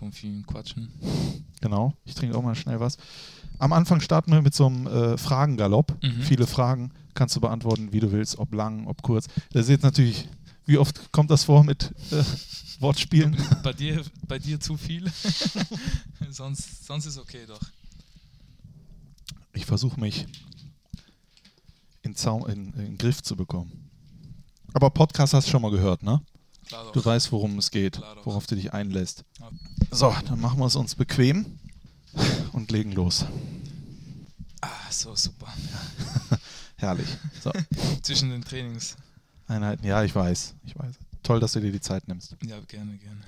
von vielen Quatschen. Genau, ich trinke auch mal schnell was. Am Anfang starten wir mit so einem äh, Fragengalopp. Mhm. Viele Fragen kannst du beantworten, wie du willst, ob lang, ob kurz. Das ist jetzt natürlich, wie oft kommt das vor mit äh, Wortspielen? Bei dir, bei dir zu viel. sonst, sonst ist okay doch. Ich versuche mich in, Zaun, in, in den Griff zu bekommen. Aber Podcast hast du schon mal gehört, ne? Klar. Du weißt, worum es geht, Klar worauf du dich einlässt. So, dann machen wir es uns bequem und legen los. Ah, so super. Herrlich. So, Zwischen den Trainings. Einheiten. Ja, ich weiß. Ich weiß. Toll, dass du dir die Zeit nimmst. Ja, gerne, gerne.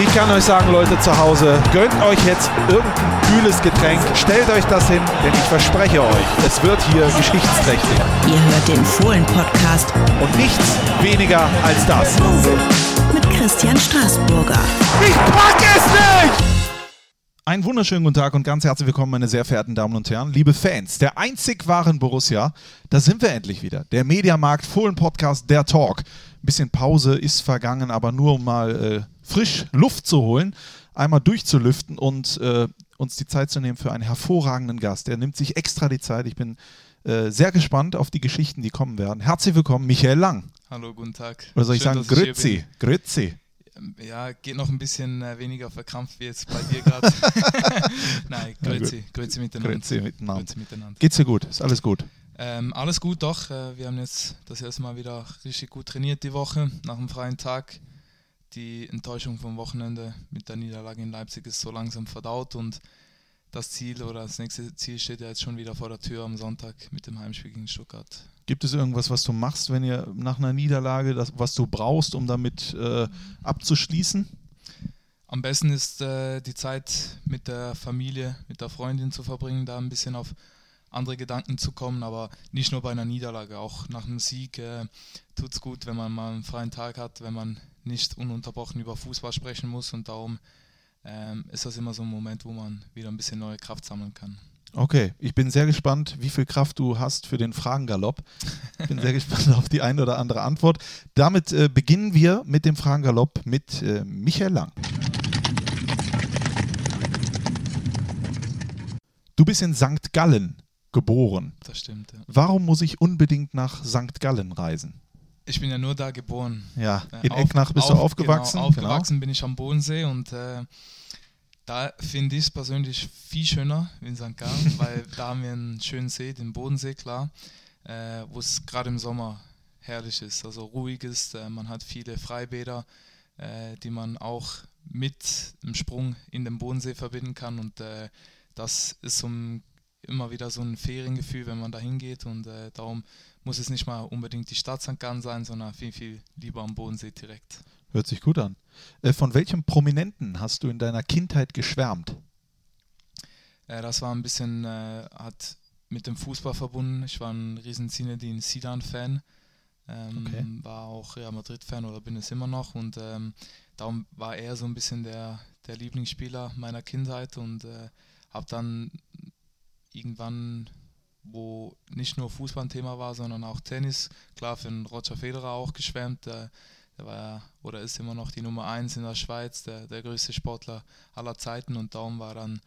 Ich kann euch sagen, Leute zu Hause, gönnt euch jetzt irgendein kühles Getränk, stellt euch das hin, denn ich verspreche euch, es wird hier geschichtsträchtig. Ihr hört den Fohlen-Podcast Und nichts weniger als das. mit Christian Straßburger. Ich pack es nicht! Einen wunderschönen guten Tag und ganz herzlich willkommen, meine sehr verehrten Damen und Herren, liebe Fans der einzig wahren Borussia. Da sind wir endlich wieder. Der Mediamarkt Fohlen Podcast, der Talk. Ein bisschen Pause ist vergangen, aber nur um mal äh, frisch Luft zu holen, einmal durchzulüften und äh, uns die Zeit zu nehmen für einen hervorragenden Gast. Der nimmt sich extra die Zeit. Ich bin äh, sehr gespannt auf die Geschichten, die kommen werden. Herzlich willkommen, Michael Lang. Hallo, guten Tag. Oder soll ich Schön, sagen, Grüezi? Grüezi. bin. Ja, geht noch ein bisschen äh, weniger verkrampft wie jetzt bei dir gerade. Nein. Grüezi, Grüezi miteinander. Grüezi miteinander. Grüezi miteinander. Geht's dir gut? Ist alles gut? Ähm, alles gut, doch. Äh, wir haben jetzt das erste Mal wieder richtig gut trainiert die Woche, nach einem freien Tag. Die Enttäuschung vom Wochenende mit der Niederlage in Leipzig ist so langsam verdaut und das Ziel oder das nächste Ziel steht ja jetzt schon wieder vor der Tür am Sonntag mit dem Heimspiel gegen Stuttgart. Gibt es irgendwas, was du machst, wenn ihr nach einer Niederlage, das, was du brauchst, um damit äh, abzuschließen? Am besten ist äh, die Zeit mit der Familie, mit der Freundin zu verbringen, da ein bisschen auf andere Gedanken zu kommen, aber nicht nur bei einer Niederlage, auch nach einem Sieg äh, tut es gut, wenn man mal einen freien Tag hat, wenn man nicht ununterbrochen über Fußball sprechen muss und darum ähm, ist das immer so ein Moment, wo man wieder ein bisschen neue Kraft sammeln kann. Okay, ich bin sehr gespannt, wie viel Kraft du hast für den Fragengalopp. Ich bin sehr gespannt auf die eine oder andere Antwort. Damit äh, beginnen wir mit dem Fragengalopp mit äh, Michael Lang. Du bist in St. Gallen geboren. Das stimmt, ja. Warum muss ich unbedingt nach St. Gallen reisen? Ich bin ja nur da geboren. Ja, Äh, in auf- Ecknach bist du auf- aufgewachsen. Genau, aufgewachsen bin ich am Bodensee und äh, da finde ich es persönlich viel schöner wie in St. Gallen, weil da haben wir einen schönen See, den Bodensee, klar, äh, wo es gerade im Sommer herrlich ist, also ruhig ist. Äh, man hat viele Freibäder, äh, die man auch mit dem Sprung in den Bodensee verbinden kann und das ist so ein, immer wieder so ein Feriengefühl, wenn man da hingeht und äh, darum muss es nicht mal unbedingt die Stadt St. Gallen sein, sondern viel, viel lieber am Bodensee direkt. Hört sich gut an. Äh, von welchem Prominenten hast du in deiner Kindheit geschwärmt? Äh, das war ein bisschen, äh, hat mit dem Fußball verbunden. Ich war ein riesen Zinedine Zidane-Fan. Ähm, Okay. War auch Real Madrid-Fan oder bin es immer noch. Und ähm, darum war er so ein bisschen der, der Lieblingsspieler meiner Kindheit und äh, habe dann irgendwann, wo nicht nur Fußball ein Thema war, sondern auch Tennis, klar für den Roger Federer auch geschwärmt. Der, der war ja, oder ist immer noch die Nummer 1 in der Schweiz, der, der größte Sportler aller Zeiten und darum war dann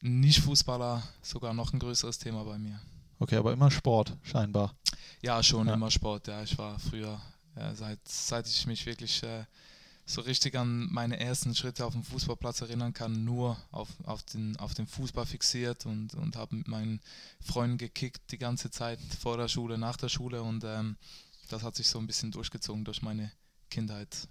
nicht-Fußballer sogar noch ein größeres Thema bei mir. Okay, aber immer Sport, scheinbar. Ja, schon Ja. immer Sport. Ja, ich war früher, ja, seit, seit ich mich wirklich äh, so richtig an meine ersten Schritte auf dem Fußballplatz erinnern kann, nur auf, auf, den, auf den Fußball fixiert und, und habe mit meinen Freunden gekickt die ganze Zeit vor der Schule, nach der Schule und ähm, das hat sich so ein bisschen durchgezogen durch meine Kindheit.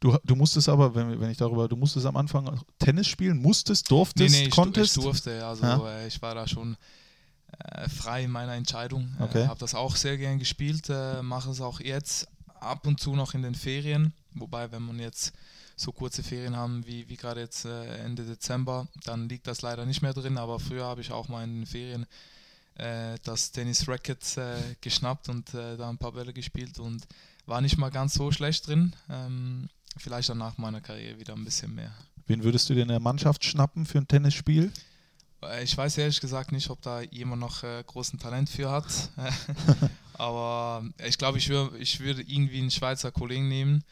Du, du musstest aber, wenn, wenn ich darüber, du musstest am Anfang Tennis spielen, musstest, durftest, ich, du- konntest. ich durfte, also Ja. äh, ich war da schon äh, frei in meiner Entscheidung. Okay. Äh, habe das auch sehr gern gespielt, äh, mache es auch jetzt ab und zu noch in den Ferien. Wobei, wenn man jetzt so kurze Ferien haben wie, wie gerade jetzt äh, Ende Dezember, dann liegt das leider nicht mehr drin. Aber früher habe ich auch mal in den Ferien äh, das Tennis-Racket äh, geschnappt und äh, da ein paar Bälle gespielt und war nicht mal ganz so schlecht drin. Ähm, vielleicht dann nach meiner Karriere wieder ein bisschen mehr. Wen würdest du dir in der Mannschaft schnappen für ein Tennisspiel? Äh, Ich weiß ehrlich gesagt nicht, ob da jemand noch äh, großen Talent für hat. Aber ich glaube, ich, wür ich würde irgendwie einen Schweizer Kollegen nehmen,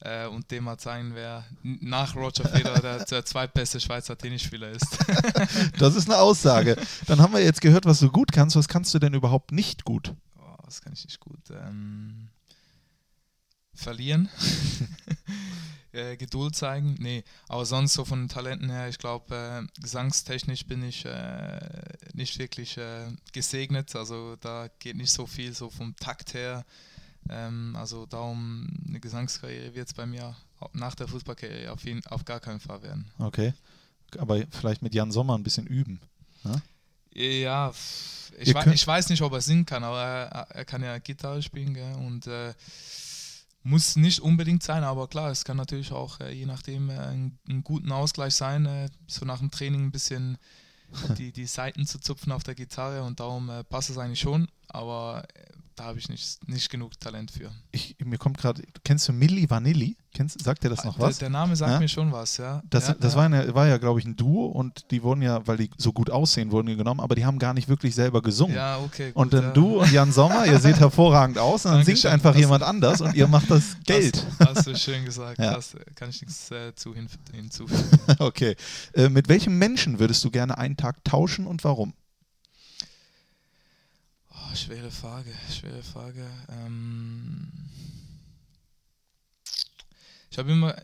äh, und dem mal zeigen, wer nach Roger Federer der, der zweitbeste Schweizer Tennisspieler ist. Das ist eine Aussage. Dann haben wir jetzt gehört, was du gut kannst. Was kannst du denn überhaupt nicht gut? Oh, das kann ich nicht gut. Ähm, verlieren. äh, Geduld zeigen. Nee, aber sonst so von den Talenten her, ich glaube, äh, gesangstechnisch bin ich äh, nicht wirklich äh, gesegnet. Also da geht nicht so viel so vom Takt her. Ähm, also darum, eine Gesangskarriere wird es bei mir nach der Fußballkarriere auf, jeden, auf gar keinen Fall werden. Okay. Aber vielleicht mit Jan Sommer ein bisschen üben. Ne? Ja, ich, könnt- ich weiß nicht, ob er singen kann, aber er, er kann ja Gitarre spielen gell? und äh, muss nicht unbedingt sein, aber klar, es kann natürlich auch, äh, je nachdem, äh, ein, einen guten Ausgleich sein, äh, so nach dem Training ein bisschen die, die Saiten zu zupfen auf der Gitarre und darum äh, passt es eigentlich schon, aber äh, da habe ich nicht, nicht genug Talent für. Ich, mir kommt gerade, kennst du Milli Vanilli? Kennst, sagt dir das noch der, was? der Name sagt Ja? mir schon was, ja. Das, ja, das ja. War, eine, war ja, glaube ich, ein Duo und die wurden ja, weil die so gut aussehen, wurden genommen, aber die haben gar nicht wirklich selber gesungen. Ja, okay. und gut, dann ja. du und Jan Sommer, ihr seht hervorragend aus und dann singt Dankeschön. einfach Das- jemand anders und ihr macht das Geld. Das hast du schön gesagt. Das kann ich nichts äh, zu hin, hinzufügen. Okay. Äh, mit welchem Menschen würdest du gerne einen Tag tauschen und warum? Oh, schwere Frage, schwere Frage. Ähm ich habe immer,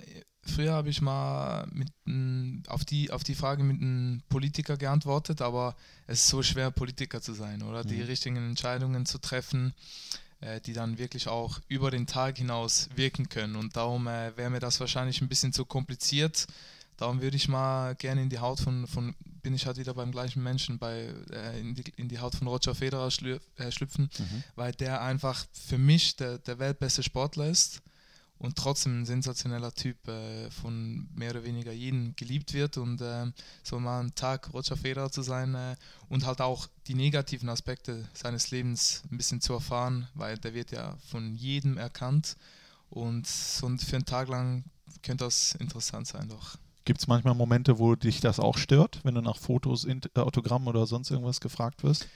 früher habe ich mal mit auf, die, auf die Frage mit einem Politiker geantwortet, aber es ist so schwer, Politiker zu sein oder die Mhm. richtigen Entscheidungen zu treffen, äh, die dann wirklich auch über den Tag hinaus wirken können. Und darum äh, wäre mir das wahrscheinlich ein bisschen zu kompliziert. Darum würde ich mal gerne in die Haut von, von bin ich halt wieder beim gleichen Menschen, bei, äh, in, die, in die Haut von Roger Federer äh, schlüpfen, weil der einfach für mich der, der weltbeste Sportler ist und trotzdem ein sensationeller Typ äh, von mehr oder weniger jedem geliebt wird und ähm, so mal einen Tag Roger Federer zu sein äh, und halt auch die negativen Aspekte seines Lebens ein bisschen zu erfahren, weil der wird ja von jedem erkannt und ein- für einen Tag lang könnte das interessant sein doch. Gibt es manchmal Momente, wo dich das auch stört, wenn du nach Fotos, äh, Autogramm oder sonst irgendwas gefragt wirst?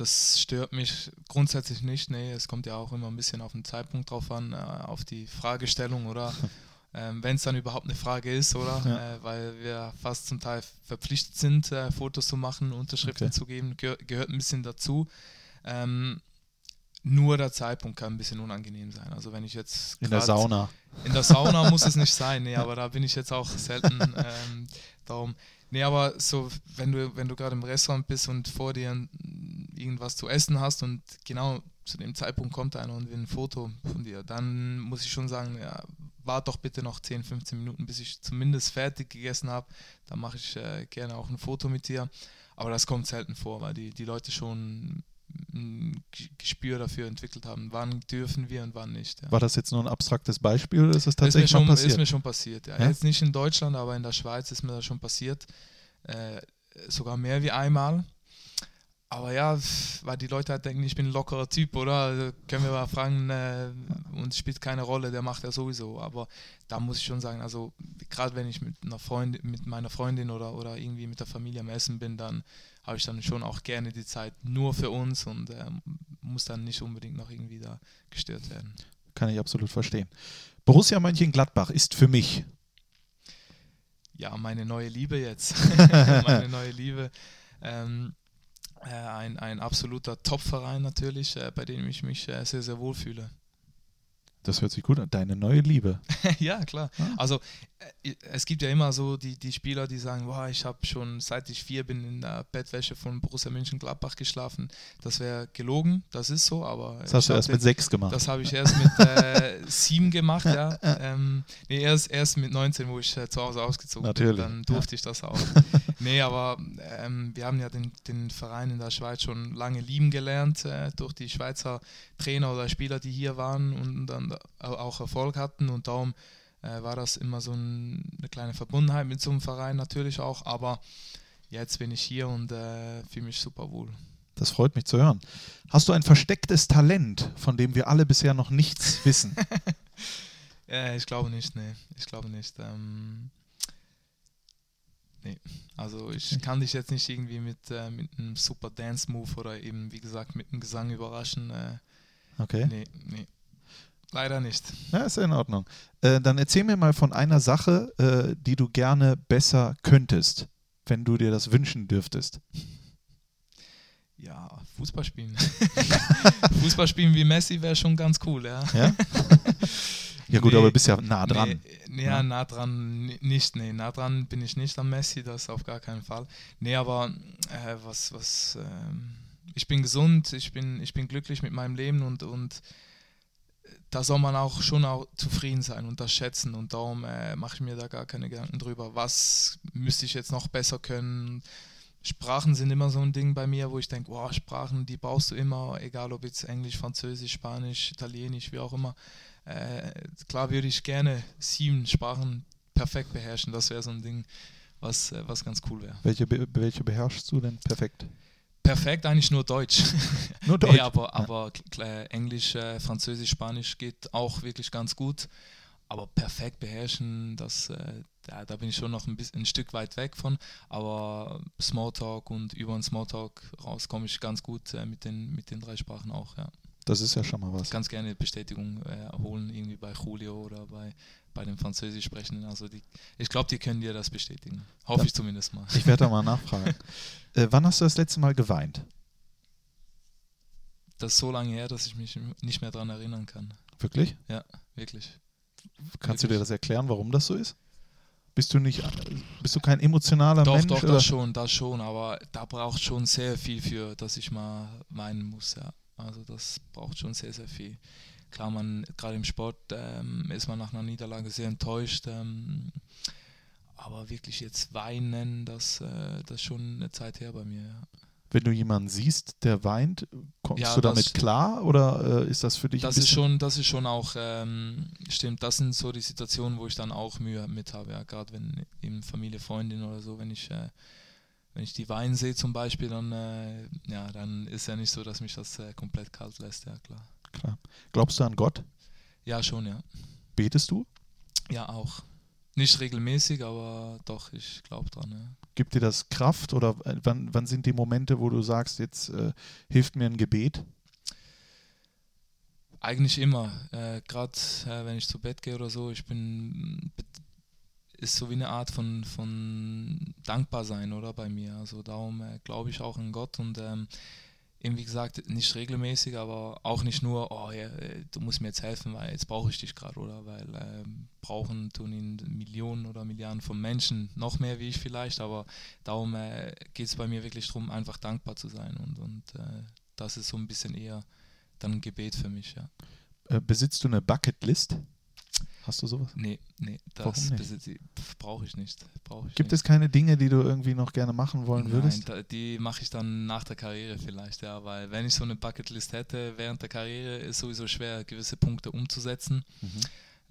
Das stört mich grundsätzlich nicht. Nee, es kommt ja auch immer ein bisschen auf den Zeitpunkt drauf an, äh, auf die Fragestellung oder ähm, wenn es dann überhaupt eine Frage ist, oder? Ja. Äh, weil wir fast zum Teil verpflichtet sind, äh, Fotos zu machen, Unterschriften Okay. zu geben, Gehör, gehört ein bisschen dazu. Ähm, nur der Zeitpunkt kann ein bisschen unangenehm sein. Also wenn ich jetzt In der Sauna. in der Sauna muss es nicht sein, nee, aber da bin ich jetzt auch selten. Ähm, darum. Nee, aber so, wenn du, wenn du gerade im Restaurant bist und vor dir ein- irgendwas zu essen hast und genau zu dem Zeitpunkt kommt einer und will ein Foto von dir, dann muss ich schon sagen, ja, wart doch bitte noch 10, 15 Minuten, bis ich zumindest fertig gegessen habe. Dann mache ich äh, gerne auch ein Foto mit dir. Aber das kommt selten vor, weil die, die Leute schon ein Gespür dafür entwickelt haben, wann dürfen wir und wann nicht. Ja. War das jetzt nur ein abstraktes Beispiel oder ist das Ist mir, tatsächlich schon, mal passiert? ist mir schon passiert, ja. Ja? Jetzt nicht in Deutschland, aber in der Schweiz ist mir das schon passiert. Äh, sogar mehr wie einmal. Aber ja, weil die Leute halt denken, ich bin ein lockerer Typ, oder? Also können wir mal fragen, äh, und es spielt keine Rolle, der macht ja sowieso. Aber da muss ich schon sagen, also gerade wenn ich mit einer Freundin, mit meiner Freundin oder, oder irgendwie mit der Familie am Essen bin, dann habe ich dann schon auch gerne die Zeit nur für uns und äh, muss dann nicht unbedingt noch irgendwie da gestört werden. Kann ich absolut verstehen. Borussia Mönchengladbach ist für mich ja, meine neue Liebe jetzt. meine neue Liebe. Ähm, äh, ein, ein absoluter Top-Verein natürlich, äh, bei dem ich mich äh, sehr, sehr wohl fühle. Das hört sich gut an. Deine neue Liebe. ja, klar. Ah. Also äh, es gibt ja immer so die, die Spieler, die sagen, boah, ich habe schon seit ich vier bin in der Bettwäsche von Borussia Mönchengladbach geschlafen. Das wäre gelogen, das ist so, aber Das hast du erst den- mit sechs gemacht. Das habe ich erst mit äh, sieben gemacht, ja. Ähm, nee, erst, erst mit 19, wo ich äh, zu Hause ausgezogen Natürlich, bin, dann durfte ich das auch. nee, aber ähm, wir haben ja den, den Verein in der Schweiz schon lange lieben gelernt, äh, durch die Schweizer Trainer oder Spieler, die hier waren und dann au- auch Erfolg hatten und darum äh, war das immer so ein, eine kleine Verbundenheit mit so einem Verein natürlich auch, aber jetzt bin ich hier und äh, fühle mich super wohl. Das freut mich zu hören. Hast du ein verstecktes Talent, von dem wir alle bisher noch nichts wissen? Äh, ich glaube nicht, nee. Ich glaube nicht. Ähm, nee. Also ich kann dich jetzt nicht irgendwie mit, äh, mit einem super Dance-Move oder eben, wie gesagt, mit einem Gesang überraschen. Äh, Okay. nee, nee. Leider nicht. Ja, ist in Ordnung. Äh, dann erzähl mir mal von einer Sache, äh, die du gerne besser könntest, wenn du dir das wünschen dürftest. Ja, Fußball spielen. Fußball spielen wie Messi wäre schon ganz cool, ja. Ja, ja gut, Nee. aber du bist ja nah dran. Nee, Ja. nah dran ni- nicht, nee, nah dran bin ich nicht an Messi, das auf gar keinen Fall. Nee, aber äh, was, was, ähm, ich bin gesund, ich bin, ich bin glücklich mit meinem Leben und, und da soll man auch schon auch zufrieden sein und das schätzen und darum äh, mache ich mir da gar keine Gedanken drüber, was müsste ich jetzt noch besser können. Sprachen sind immer so ein Ding bei mir, wo ich denke, wow, Sprachen, die brauchst du immer, egal ob jetzt Englisch, Französisch, Spanisch, Italienisch, wie auch immer. Äh, klar würde ich gerne sieben Sprachen perfekt beherrschen. Das wäre so ein Ding, was, äh, was ganz cool wäre. Welche, welche beherrschst du denn perfekt? Perfekt eigentlich nur Deutsch. Nur Deutsch. Nee, aber, aber kl- äh, Englisch, äh, Französisch, Spanisch geht auch wirklich ganz gut. Aber perfekt beherrschen, das, äh, da, da bin ich schon noch ein, bisschen, ein Stück weit weg von. Aber Smalltalk und über den Smalltalk raus komme ich ganz gut äh, mit, den, mit den drei Sprachen auch. Ja. Das ist ja schon mal was. Ganz gerne Bestätigung äh, holen, irgendwie bei Julio oder bei, bei den Französisch sprechenden. Also die, ich glaube, die können dir das bestätigen. Hoffe Ja. ich zumindest mal. Ich werde da mal nachfragen. äh, wann hast du das letzte Mal geweint? Das ist so lange her, dass ich mich nicht mehr daran erinnern kann. Wirklich? Wirklich. Kannst du dir das erklären, warum das so ist? Bist du nicht, bist du kein emotionaler Doch, Mensch? doch, oder? das schon, das schon, aber da braucht schon sehr viel für, dass ich mal weinen muss, ja. Also das braucht schon sehr, sehr viel. Klar, man, gerade im Sport ähm, ist man nach einer Niederlage sehr enttäuscht, ähm, aber wirklich jetzt weinen, das, äh, das ist schon eine Zeit her bei mir, ja. Wenn du jemanden siehst, der weint, kommst Ja, du damit das- klar oder äh, ist das für dich Das ein ist schon, das ist schon auch, ähm, stimmt, das sind so die Situationen, wo ich dann auch Mühe mit habe, ja, gerade wenn eben Familie, Freundin oder so, wenn ich, äh, wenn ich die weinen sehe zum Beispiel, dann, äh, ja, dann ist ja nicht so, dass mich das äh, komplett kalt lässt, ja klar. Klar? Glaubst du an Gott? Ja, schon, ja. Betest du? Ja, auch. Nicht regelmäßig, aber doch, ich glaube dran, ja. Gibt dir das Kraft oder äh, wann, wann sind die Momente, wo du sagst, jetzt äh, hilft mir ein Gebet? Eigentlich immer. Äh, Gerade äh, wenn ich zu Bett gehe oder so, ich bin. Ist so wie eine Art von, von Dankbarsein, oder bei mir. Also darum äh, glaube ich auch an Gott und ähm, eben wie gesagt, nicht regelmäßig, aber auch nicht nur, oh ja, äh, du musst mir jetzt helfen, weil jetzt brauche ich dich gerade, oder? Weil ähm, brauchen tun ihn Millionen oder Milliarden von Menschen, noch mehr wie ich vielleicht, aber darum äh, geht es bei mir wirklich darum, einfach dankbar zu sein und, und äh, das ist so ein bisschen eher dann ein Gebet für mich, ja. Äh, besitzt du eine Bucketlist? Hast du sowas? Nee, nee, das brauche ich nicht. Brauch ich Gibt nicht. es keine Dinge, die du irgendwie noch gerne machen wollen würdest? Nein, da, die mache ich dann nach der Karriere vielleicht, ja, weil wenn ich so eine Bucketlist hätte während der Karriere, ist sowieso schwer, gewisse Punkte umzusetzen. Mhm.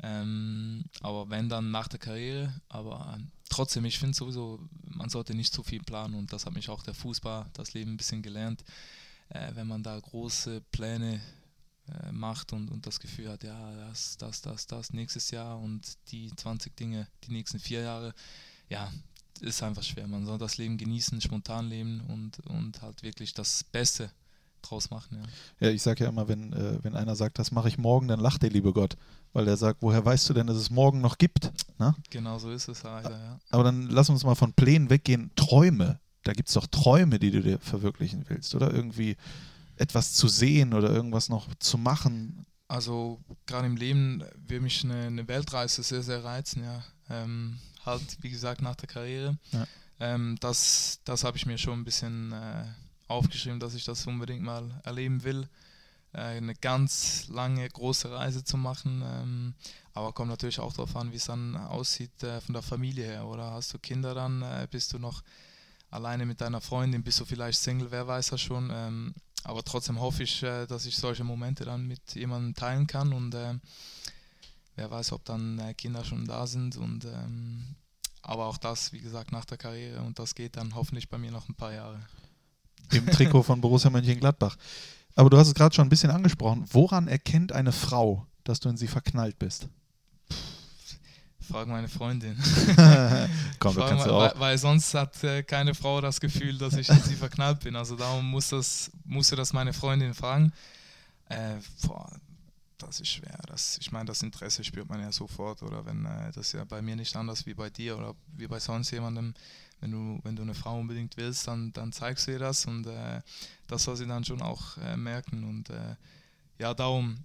Ähm, aber wenn dann nach der Karriere, aber ähm, trotzdem, ich finde sowieso, man sollte nicht zu viel planen und das hat mich auch der Fußball, das Leben ein bisschen gelernt. Äh, wenn man da große Pläne äh, macht und, und das Gefühl hat, ja, das, das, das, das nächstes Jahr und die 20 Dinge die nächsten vier Jahre, ja, ist einfach schwer. Man soll das Leben genießen, spontan leben und, und halt wirklich das Beste draus machen. Ja. Ja, ich sage ja immer, wenn, äh, wenn einer sagt, das mache ich morgen, dann lacht der liebe Gott. Weil er sagt, woher weißt du denn, dass es morgen noch gibt? Na? Genau so ist es leider, ja. Aber dann lass uns mal von Plänen weggehen. Träume. Da gibt es doch Träume, die du dir verwirklichen willst, oder? Irgendwie etwas zu sehen oder irgendwas noch zu machen. Also gerade im Leben würde mich eine, eine Weltreise sehr, sehr reizen, ja. Ähm, halt, wie gesagt, nach der Karriere. Ja. Ähm, das das habe ich mir schon ein bisschen äh, aufgeschrieben, dass ich das unbedingt mal erleben will. Äh, eine ganz lange, große Reise zu machen. Ähm, aber kommt natürlich auch darauf an, wie es dann aussieht äh, von der Familie her. Oder hast du Kinder dann? Äh, bist du noch alleine mit deiner Freundin? Bist du vielleicht Single? Wer weiß das schon? Ähm, aber trotzdem hoffe ich, äh, dass ich solche Momente dann mit jemandem teilen kann und äh, wer weiß, ob dann äh, Kinder schon da sind und ähm, aber auch das, wie gesagt, nach der Karriere und das geht dann hoffentlich bei mir noch ein paar Jahre. Im Trikot von Borussia Mönchengladbach. Aber du hast es gerade schon ein bisschen angesprochen. Woran erkennt eine Frau, dass du in sie verknallt bist? Frag meine Freundin. Komm, du Frag kannst mal, ja auch. weil, weil sonst hat äh, keine Frau das Gefühl, dass ich in sie verknallt bin. Also darum muss das, musste das meine Freundin fragen. Äh, boah, das ist schwer. Das, ich meine, das Interesse spürt man ja sofort, oder wenn äh, das ist ja bei mir nicht anders wie bei dir oder wie bei sonst jemandem. Wenn du, wenn du eine Frau unbedingt willst, dann, dann zeigst du ihr das und äh, das soll sie dann schon auch äh, merken. Und äh, ja, darum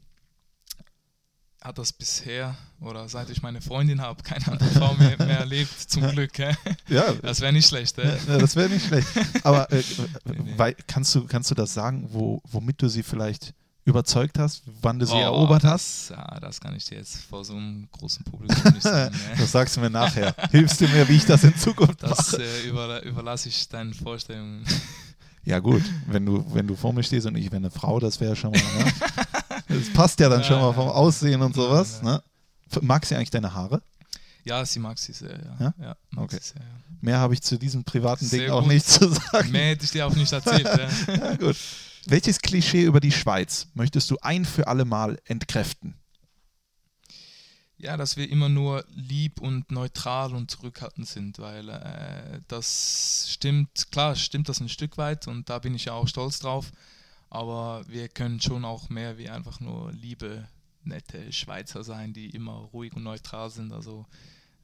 hat das bisher oder seit ich meine Freundin habe, keine andere Frau mehr, mehr erlebt, zum Glück. Hä? Ja, Das wäre nicht schlecht. Hä? Ja, das wäre nicht schlecht. Aber äh, weil, kannst, du, kannst du das sagen, wo, womit du sie vielleicht überzeugt hast, wann du sie Oh, erobert hast? das, Ja, das kann ich dir jetzt vor so einem großen Publikum nicht sagen. ne? Das sagst du mir nachher. Hilfst du mir, wie ich das in Zukunft Das mache? äh, über, überlasse ich deinen Vorstellungen. Ja gut, wenn du, wenn du vor mir stehst und ich wäre eine Frau, das wäre schon mal, ne? Das passt ja dann schon mal vom Aussehen und sowas, ne? Mag sie eigentlich deine Haare? Ja, sie mag sie sehr, ja. Ja? ja Okay. sehr, ja. Mehr habe ich zu diesem privaten Ding Sehr auch gut. nicht zu sagen. Mehr hätte ich dir auch nicht erzählt. ja. Ja, gut. Welches Klischee über die Schweiz möchtest du ein für alle Mal entkräften? Ja, dass wir immer nur lieb und neutral und zurückhaltend sind, weil äh, das stimmt, klar stimmt das ein Stück weit und da bin ich ja auch stolz drauf, aber wir können schon auch mehr wie einfach nur liebe, nette Schweizer sein, die immer ruhig und neutral sind, also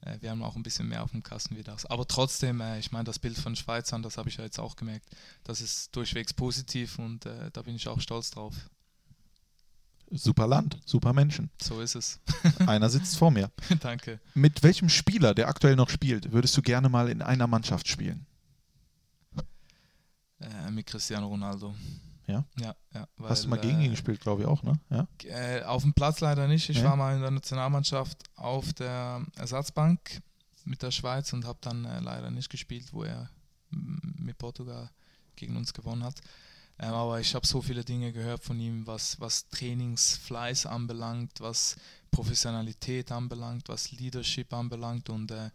äh, wir haben auch ein bisschen mehr auf dem Kasten wie das. Aber trotzdem, äh, ich meine, das Bild von Schweizern, das habe ich ja jetzt auch gemerkt, das ist durchwegs positiv und äh, da bin ich auch stolz drauf. Super Land, super Menschen. So ist es. Einer sitzt vor mir. Danke. Mit welchem Spieler, der aktuell noch spielt, würdest du gerne mal in einer Mannschaft spielen? Äh, mit Cristiano Ronaldo. Ja? Ja, ja. Hast du weil, mal gegen ihn äh, gespielt, glaube ich auch, ne? Ja. Äh, auf dem Platz leider nicht. Ich Ja. war mal in der Nationalmannschaft auf der Ersatzbank mit der Schweiz und habe dann äh, leider nicht gespielt, wo er mit Portugal gegen uns gewonnen hat. Ähm, aber ich habe so viele Dinge gehört von ihm, was, was Trainingsfleiß anbelangt, was Professionalität anbelangt, was Leadership anbelangt und äh,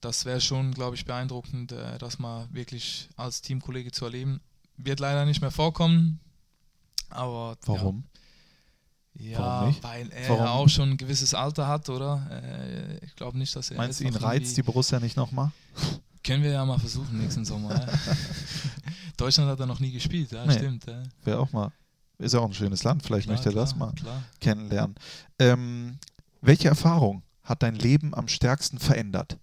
das wäre schon, glaube ich, beeindruckend, äh, das mal wirklich als Teamkollege zu erleben. Wird leider nicht mehr vorkommen, aber Warum? ja, Warum nicht? weil er Warum? auch schon ein gewisses Alter hat, oder? Äh, ich glaube nicht, dass er. Meinst du, ihn reizt die Borussia nicht nochmal? Können wir ja mal versuchen nächsten Sommer. ja. Deutschland hat er noch nie gespielt, ja, Nee. stimmt. Ja. Wäre auch mal. Ist ja auch ein schönes Land, vielleicht Klar, möchte er das klar, mal Klar. kennenlernen. Ähm, welche Erfahrung hat dein Leben am stärksten verändert?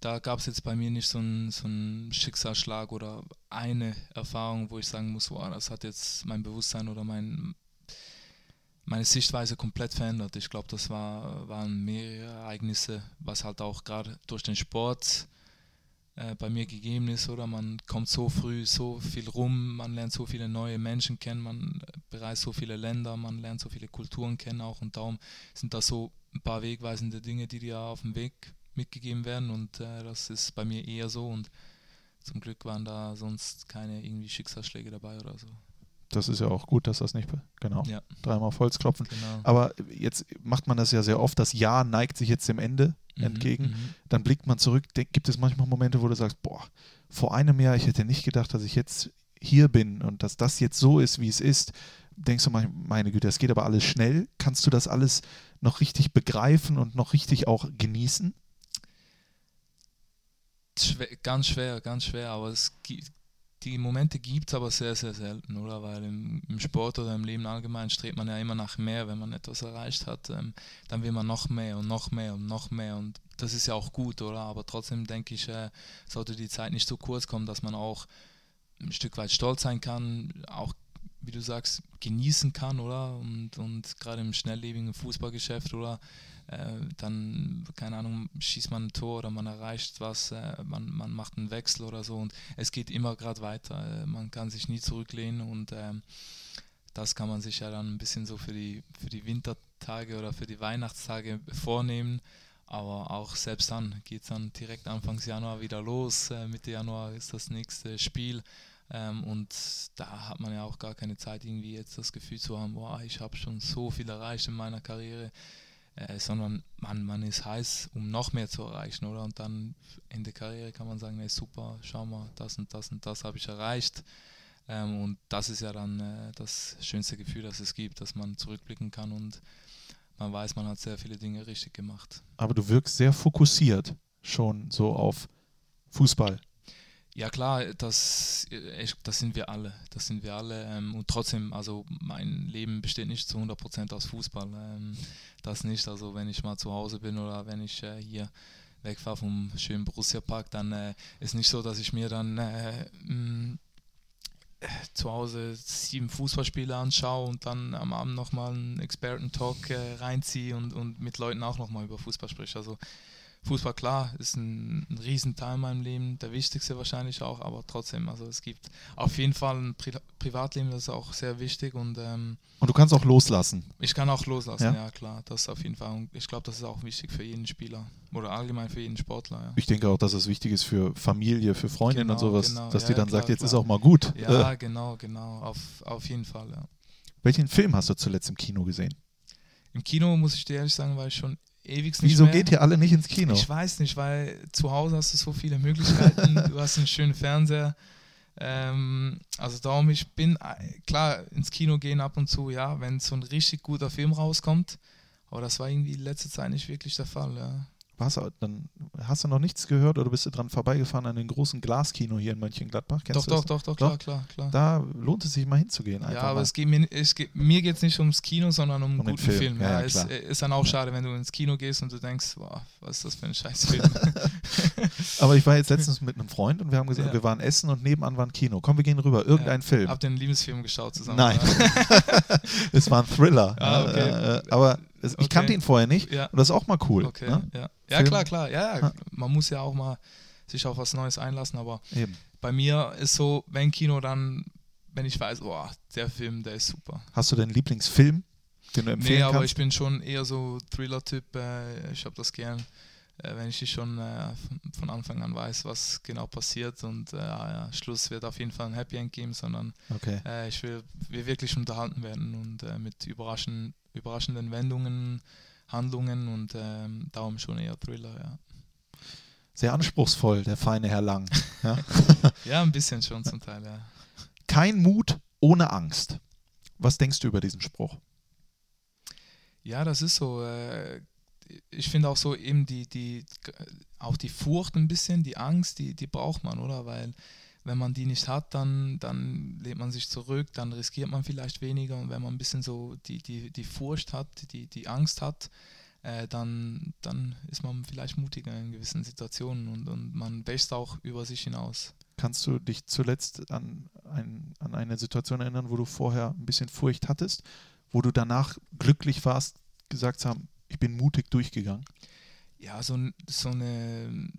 Da gab es jetzt bei mir nicht so einen so Schicksalsschlag oder eine Erfahrung, wo ich sagen muss, wow, das hat jetzt mein Bewusstsein oder mein, meine Sichtweise komplett verändert. Ich glaube, das war, waren mehrere Ereignisse, was halt auch gerade durch den Sport äh, bei mir gegeben ist, oder? Man kommt so früh so viel rum, man lernt so viele neue Menschen kennen, man bereist so viele Länder, man lernt so viele Kulturen kennen auch und darum sind das so ein paar wegweisende Dinge, die dir auf dem Weg mitgegeben werden und äh, das ist bei mir eher so und zum Glück waren da sonst keine irgendwie Schicksalsschläge dabei oder so. Das ist ja auch gut, dass das nicht. Genau. Ja, Dreimal auf Holz klopfen. genau. Aber jetzt macht man das ja sehr oft. Das Jahr neigt sich jetzt dem Ende Mhm, entgegen. mhm. Dann blickt man zurück. Gibt es manchmal Momente, wo du sagst: Boah, vor einem Jahr, ich hätte nicht gedacht, dass ich jetzt hier bin und dass das jetzt so ist, wie es ist. Denkst du, mein- meine Güte, das geht aber alles schnell. Kannst du das alles noch richtig begreifen und noch richtig auch genießen? Schwer, ganz schwer, ganz schwer, aber es gibt, die Momente gibt es aber sehr, sehr selten, oder? Weil im, im Sport oder im Leben allgemein strebt man ja immer nach mehr, wenn man etwas erreicht hat, ähm, dann will man noch mehr und noch mehr und noch mehr und das ist ja auch gut, oder? Aber trotzdem denke ich, äh, sollte die Zeit nicht so kurz kommen, dass man auch ein Stück weit stolz sein kann, auch wie du sagst, genießen kann, oder? Und, und gerade im schnelllebigen Fußballgeschäft, oder? Äh, dann, keine Ahnung, schießt man ein Tor oder man erreicht was, äh, man, man macht einen Wechsel oder so und es geht immer gerade weiter. Äh, man kann sich nie zurücklehnen und ähm, das kann man sich ja dann ein bisschen so für die, für die Wintertage oder für die Weihnachtstage vornehmen. Aber auch selbst dann geht es dann direkt Anfangs Januar wieder los. Äh, Mitte Januar ist das nächste Spiel. Ähm, und da hat man ja auch gar keine Zeit, irgendwie jetzt das Gefühl zu haben, boah, ich habe schon so viel erreicht in meiner Karriere äh, sondern man, man ist heiß, um noch mehr zu erreichen, oder? Und dann in der Karriere kann man sagen, nee, super, schau mal, das und das und das habe ich erreicht. Ähm, und das ist ja dann äh, das schönste Gefühl, das es gibt, dass man zurückblicken kann und man weiß, man hat sehr viele Dinge richtig gemacht. Aber du wirkst sehr fokussiert schon so auf Fußball. Ja klar, das, äh, das sind wir alle. Das sind wir alle. Ähm, und trotzdem, also mein Leben besteht nicht zu 100% aus Fußball. Ähm, das nicht. Also wenn ich mal zu Hause bin oder wenn ich äh, hier wegfahre vom schönen Borussia Park, dann äh, ist nicht so, dass ich mir dann äh, mh, zu Hause sieben Fußballspiele anschaue und dann am Abend nochmal einen Experten-Talk reinziehe und, und mit Leuten auch nochmal über Fußball spreche. Also Fußball, klar, ist ein, ein Riesenteil in meinem Leben, der wichtigste wahrscheinlich auch, aber trotzdem, also es gibt auf jeden Fall ein Pri Privatleben, das ist auch sehr wichtig und ähm, Und du kannst auch loslassen. ich kann auch loslassen, Ja? ja, klar, das ist auf jeden Fall und ich glaube, das ist auch wichtig für jeden Spieler oder allgemein für jeden Sportler, ja. Ich denke auch, dass es wichtig ist für Familie, für Freundinnen und Genau, sowas, genau. dass Ja, die dann klar, sagt, jetzt klar. ist auch mal gut. Ja, Äh, genau, genau, auf, auf jeden Fall, ja. welchen Film hast du zuletzt im Kino gesehen? Im Kino, muss ich dir ehrlich sagen, war ich schon ewig nicht Wieso mehr. geht ihr alle nicht ins Kino? Ich weiß nicht, weil zu Hause hast du so viele Möglichkeiten, du hast einen schönen Fernseher. Ähm, also darum, ich bin klar ins Kino gehen ab und zu, ja, wenn so ein richtig guter Film rauskommt. Aber das war irgendwie in letzter Zeit nicht wirklich der Fall, ja. Was, dann hast du noch nichts gehört oder bist du dran vorbeigefahren an den großen Glaskino hier in Mönchengladbach? Kennst Doch, du doch, doch, doch, Doch? klar, klar, klar. Da lohnt es sich mal hinzugehen. Ja, aber es geht mir, es geht, mir geht es nicht ums Kino, sondern um einen guten Film. Film. Ja, Ja, es ist dann auch schade, wenn du ins Kino gehst und du denkst, boah, was ist das für ein Scheißfilm. Aber ich war jetzt letztens mit einem Freund und wir haben gesagt, Ja. wir waren essen und nebenan war ein Kino. Komm, wir gehen rüber. Irgendein Film. Habt ihr einen Liebesfilm geschaut zusammen? Nein. es war ein Thriller. Ah, okay. Äh, äh, aber ich Okay. kannte ihn vorher nicht. Ja. Und das ist auch mal cool. Okay, Ne? ja. Ja, Film. klar, klar. Ja. Man muss ja auch mal sich auf was Neues einlassen, aber Eben. bei mir ist so, wenn Kino, dann, wenn ich weiß, boah, der Film, der ist super. Hast du deinen Lieblingsfilm, den du empfehlen Nee, aber kannst? ich bin schon eher so Thriller-Typ. Äh, ich habe das gern, äh, wenn ich schon äh, von- Anfang an weiß, was genau passiert und ja, Schluss wird auf jeden Fall ein Happy End geben, sondern okay. ich will, will wirklich unterhalten werden und mit überraschen, überraschenden Wendungen, Handlungen und ähm, darum schon eher Thriller, ja. Sehr anspruchsvoll, der feine Herr Lang. Ja? Ja, ein bisschen schon zum Teil, ja. Kein Mut ohne Angst. Was denkst du über diesen Spruch? Ja, das ist so. Äh, ich finde auch so eben die, die, auch die Furcht ein bisschen, die Angst, die, die braucht man, oder? Weil wenn man die nicht hat, dann, dann lehnt man sich zurück, dann riskiert man vielleicht weniger und wenn man ein bisschen so die, die, die Furcht hat, die, die Angst hat, äh, dann, dann ist man vielleicht mutiger in gewissen Situationen und, und man wächst auch über sich hinaus. Kannst du dich zuletzt an, ein, an eine Situation erinnern, wo du vorher ein bisschen Furcht hattest, wo du danach glücklich warst, gesagt zu haben, ich bin mutig durchgegangen? Ja, so, so eine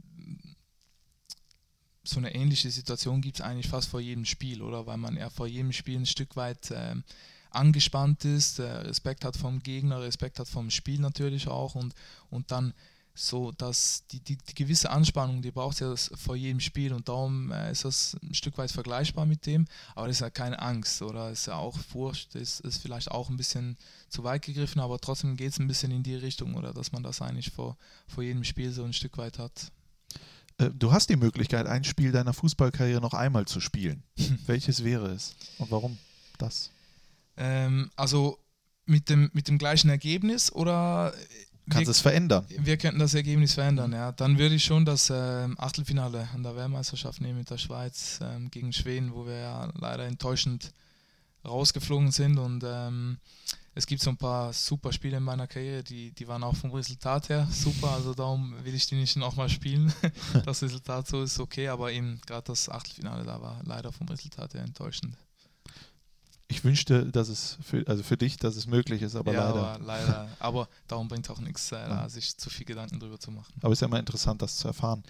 so eine ähnliche Situation gibt es eigentlich fast vor jedem Spiel, oder? Weil man ja vor jedem Spiel ein Stück weit ähm, angespannt ist, äh, Respekt hat vom Gegner, Respekt hat vom Spiel natürlich auch und, und dann so, dass die, die, die gewisse Anspannung, die braucht ja vor jedem Spiel und darum äh, ist das ein Stück weit vergleichbar mit dem, aber das ist ja keine Angst oder ist ja auch Furcht, ist, ist vielleicht auch ein bisschen zu weit gegriffen, aber trotzdem geht es ein bisschen in die Richtung oder dass man das eigentlich vor, vor jedem Spiel so ein Stück weit hat. Äh, Du hast die Möglichkeit, ein Spiel deiner Fußballkarriere noch einmal zu spielen. Welches wäre es und warum das? Ähm, also mit dem, mit dem gleichen Ergebnis oder Kannst wir, es verändern? wir könnten das Ergebnis verändern, ja. Dann würde ich schon das ähm, Achtelfinale an der Weltmeisterschaft nehmen mit der Schweiz ähm, gegen Schweden, wo wir ja leider enttäuschend rausgeflogen sind und ähm, es gibt so ein paar super Spiele in meiner Karriere, die, die waren auch vom Resultat her super, also darum will ich die nicht nochmal spielen. das Resultat so ist okay, aber eben gerade das Achtelfinale da war leider vom Resultat her enttäuschend. Ich wünschte, dass es für, also für dich, dass es möglich ist, aber ja, leider. Aber, leider. aber darum bringt auch nichts, äh, Ja. sich zu viel Gedanken drüber zu machen. Aber es ist ja immer interessant, das zu erfahren.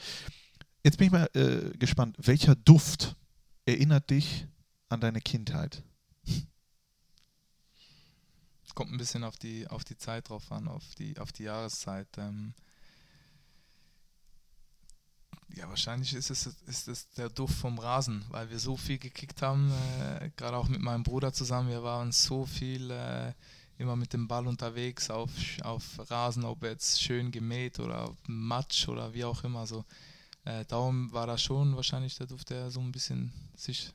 Jetzt bin ich mal äh, gespannt, welcher Duft erinnert dich an deine Kindheit? Kommt ein bisschen auf die, auf die Zeit drauf an, auf die, auf die Jahreszeit. Ähm ja, wahrscheinlich ist es, ist es der Duft vom Rasen, weil wir so viel gekickt haben, äh, gerade auch mit meinem Bruder zusammen. Wir waren so viel äh, immer mit dem Ball unterwegs auf, auf Rasen, ob jetzt schön gemäht oder Matsch oder wie auch immer. So, äh, darum war das schon wahrscheinlich der Duft, der so ein bisschen sich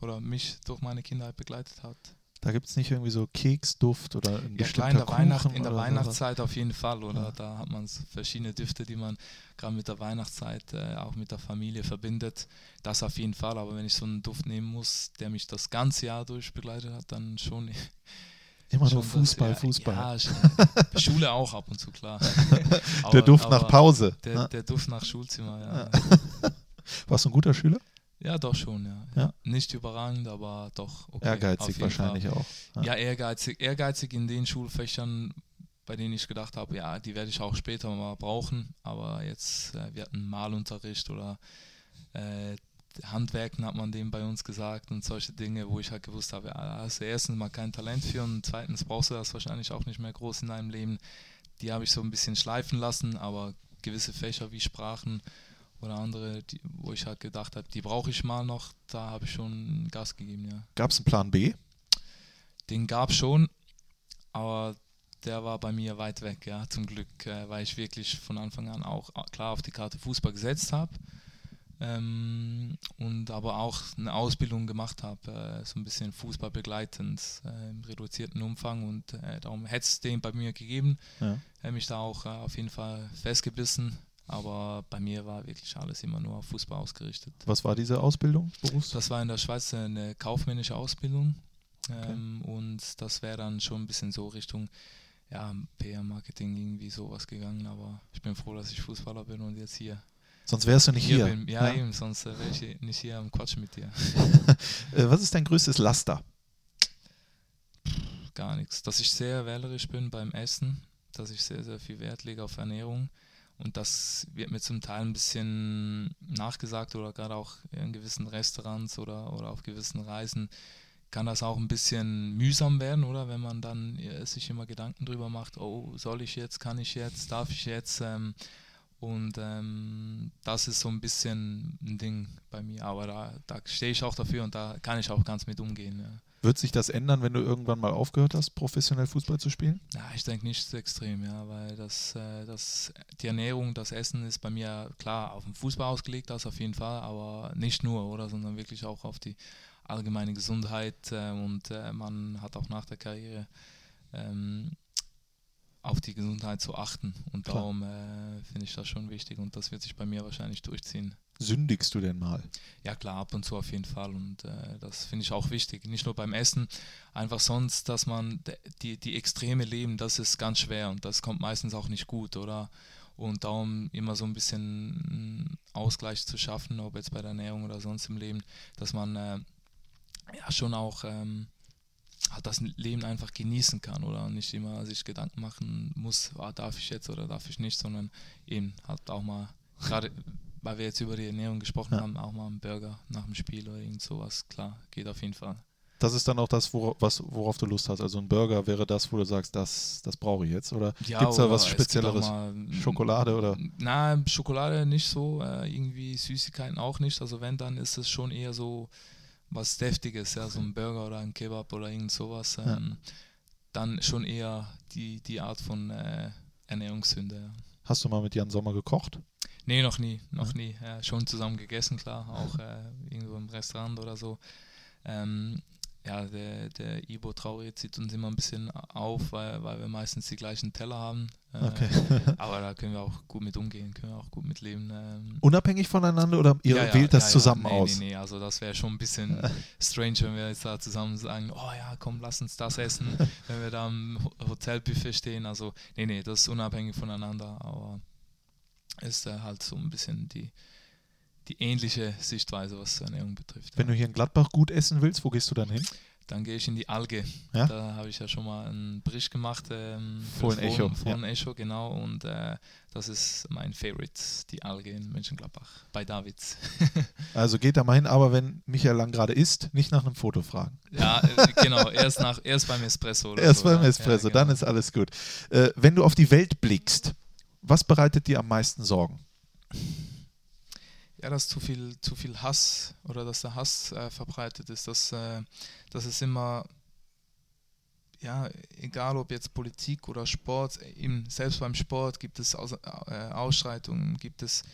oder mich durch meine Kindheit begleitet hat. Da gibt es nicht irgendwie so Keksduft oder ein Ja, klar, in der, Weihnacht, in der Weihnachtszeit auf jeden Fall, oder? Ja. Da hat man verschiedene Düfte, die man gerade mit der Weihnachtszeit äh, auch mit der Familie verbindet. Das auf jeden Fall, aber wenn ich so einen Duft nehmen muss, der mich das ganze Jahr durch begleitet hat, dann schon. Immer nur schon das, Fußball, ja, Fußball. Ja, sch- Schule auch ab und zu, klar. der Aber- Duft nach Pause. Der, Ja. der Duft nach Schulzimmer, ja. Warst du ein guter Schüler? Ja, doch schon, ja. Ja. Nicht überragend, aber doch okay. Ehrgeizig wahrscheinlich Fall. auch. Ja. Ja, ehrgeizig. Ehrgeizig in den Schulfächern, bei denen ich gedacht habe, ja, die werde ich auch später mal brauchen. Aber jetzt, äh, wir hatten Malunterricht oder äh, Handwerken hat man dem bei uns gesagt und solche Dinge, wo ich halt gewusst habe, ja, da hast du erstens mal kein Talent für und zweitens brauchst du das wahrscheinlich auch nicht mehr groß in deinem Leben. Die habe ich so ein bisschen schleifen lassen, aber gewisse Fächer wie Sprachen oder andere, die, wo ich halt gedacht habe, die brauche ich mal noch, da habe ich schon Gas gegeben, ja. Gab es einen Plan B? Den gab schon, aber der war bei mir weit weg, ja, zum Glück, äh, weil ich wirklich von Anfang an auch äh, klar auf die Karte Fußball gesetzt habe ähm, und aber auch eine Ausbildung gemacht habe, äh, so ein bisschen Fußball begleitend äh, im reduzierten Umfang und äh, darum hätte es den bei mir gegeben, Ja. hätte mich da auch äh, auf jeden Fall festgebissen, aber bei mir war wirklich alles immer nur auf Fußball ausgerichtet. Was war diese Ausbildung? Berufs? Das war in der Schweiz eine kaufmännische Ausbildung. Ähm, Und das wäre dann schon ein bisschen so Richtung ja, PR-Marketing irgendwie sowas gegangen. Aber ich bin froh, dass ich Fußballer bin und jetzt hier, Sonst wärst du nicht hier. bin. Ja, eben, sonst wäre ich hier- nicht hier am Quatschen mit dir. Äh, was ist dein größtes Laster? Gar nichts. Dass ich sehr wählerisch bin beim Essen, dass ich sehr, sehr viel Wert lege auf Ernährung. Und das wird mir zum Teil ein bisschen nachgesagt oder gerade auch in gewissen Restaurants oder, oder auf gewissen Reisen kann das auch ein bisschen mühsam werden, oder? Wenn man dann äh, sich immer Gedanken drüber macht, oh, soll ich jetzt, kann ich jetzt, darf ich jetzt? Ähm, und ähm, das ist so ein bisschen ein Ding bei mir. Aber da, da stehe ich auch dafür und da kann ich auch ganz mit umgehen. Ja. Wird sich das ändern, wenn du irgendwann mal aufgehört hast, professionell Fußball zu spielen? Ja, ich denke nicht so extrem, ja, weil das, äh, das, die Ernährung, das Essen ist bei mir klar auf den Fußball ausgelegt, das auf jeden Fall, aber nicht nur, oder, sondern wirklich auch auf die allgemeine Gesundheit äh, und äh, man hat auch nach der Karriere ähm, auf die Gesundheit zu achten und Klar. darum äh, finde ich das schon wichtig und das wird sich bei mir wahrscheinlich durchziehen. Sündigst du denn mal? Ja klar, ab und zu auf jeden Fall und äh, das finde ich auch wichtig. Nicht nur beim Essen, einfach sonst, dass man die, die extreme Leben, das ist ganz schwer und das kommt meistens auch nicht gut, oder? Und darum immer so ein bisschen mm, Ausgleich zu schaffen, ob jetzt bei der Ernährung oder sonst im Leben, dass man äh, ja schon auch ähm, halt das Leben einfach genießen kann oder nicht immer sich Gedanken machen muss, ah, darf ich jetzt oder darf ich nicht, sondern eben halt auch mal, gerade weil wir jetzt über die Ernährung gesprochen Ja. haben, auch mal einen Burger nach dem Spiel oder irgend sowas, klar, geht auf jeden Fall. Das ist dann auch das, wora- was, worauf du Lust hast. Also ein Burger wäre das, wo du sagst, das, das brauche ich jetzt. Oder Ja, gibt es da was Spezielleres? Schokolade oder? Na, Schokolade nicht so, äh, irgendwie Süßigkeiten auch nicht. Also wenn, dann ist es schon eher so was Deftiges, ja, so ein Burger oder ein Kebab oder irgend sowas. Ja. Ähm, Dann schon eher die, die Art von äh, Ernährungssünde. Ja. Hast du mal mit Jan Sommer gekocht? Nee, noch nie, noch nie. Ja, schon zusammen gegessen, klar, auch äh, irgendwo im Restaurant oder so. Ähm, ja, der, der Ibo Traoré zieht uns immer ein bisschen auf, weil, weil wir meistens die gleichen Teller haben. Äh, Okay. aber da können wir auch gut mit umgehen, können wir auch gut mit leben. Ähm, Unabhängig voneinander oder ihr ja, wählt das ja, ja. zusammen nee, aus? Nee, nee, also das wäre schon ein bisschen strange, wenn wir jetzt da zusammen sagen, oh ja, komm, lass uns das essen, wenn wir da im Ho- Hotelbuffet stehen. Also, nee, nee, das ist unabhängig voneinander, aber ist äh, halt so ein bisschen die, die ähnliche Sichtweise, was Ernährung betrifft. Wenn ja. du hier in Gladbach gut essen willst, wo gehst du dann hin? Dann gehe ich in die Alge. Ja? Da habe ich ja schon mal einen Bericht gemacht. Ähm, das Echo, Fohlen- Fohlen Echo, genau. Und äh, das ist mein Favorite, die Alge in Mönchengladbach, bei Davids. Also geht da mal hin, aber wenn Michael Lang gerade isst, nicht nach einem Foto fragen. Ja, äh, genau, erst, nach, erst beim Espresso. Oder Erst so, beim ja. Espresso, ja, dann genau. ist alles gut. Äh, wenn du auf die Welt blickst, was bereitet dir am meisten Sorgen? Ja, dass zu viel, zu viel Hass oder dass der Hass äh, verbreitet ist, dass, äh, dass es immer, ja, egal ob jetzt Politik oder Sport, eben selbst beim Sport gibt es Aus, äh, Ausschreitungen, gibt es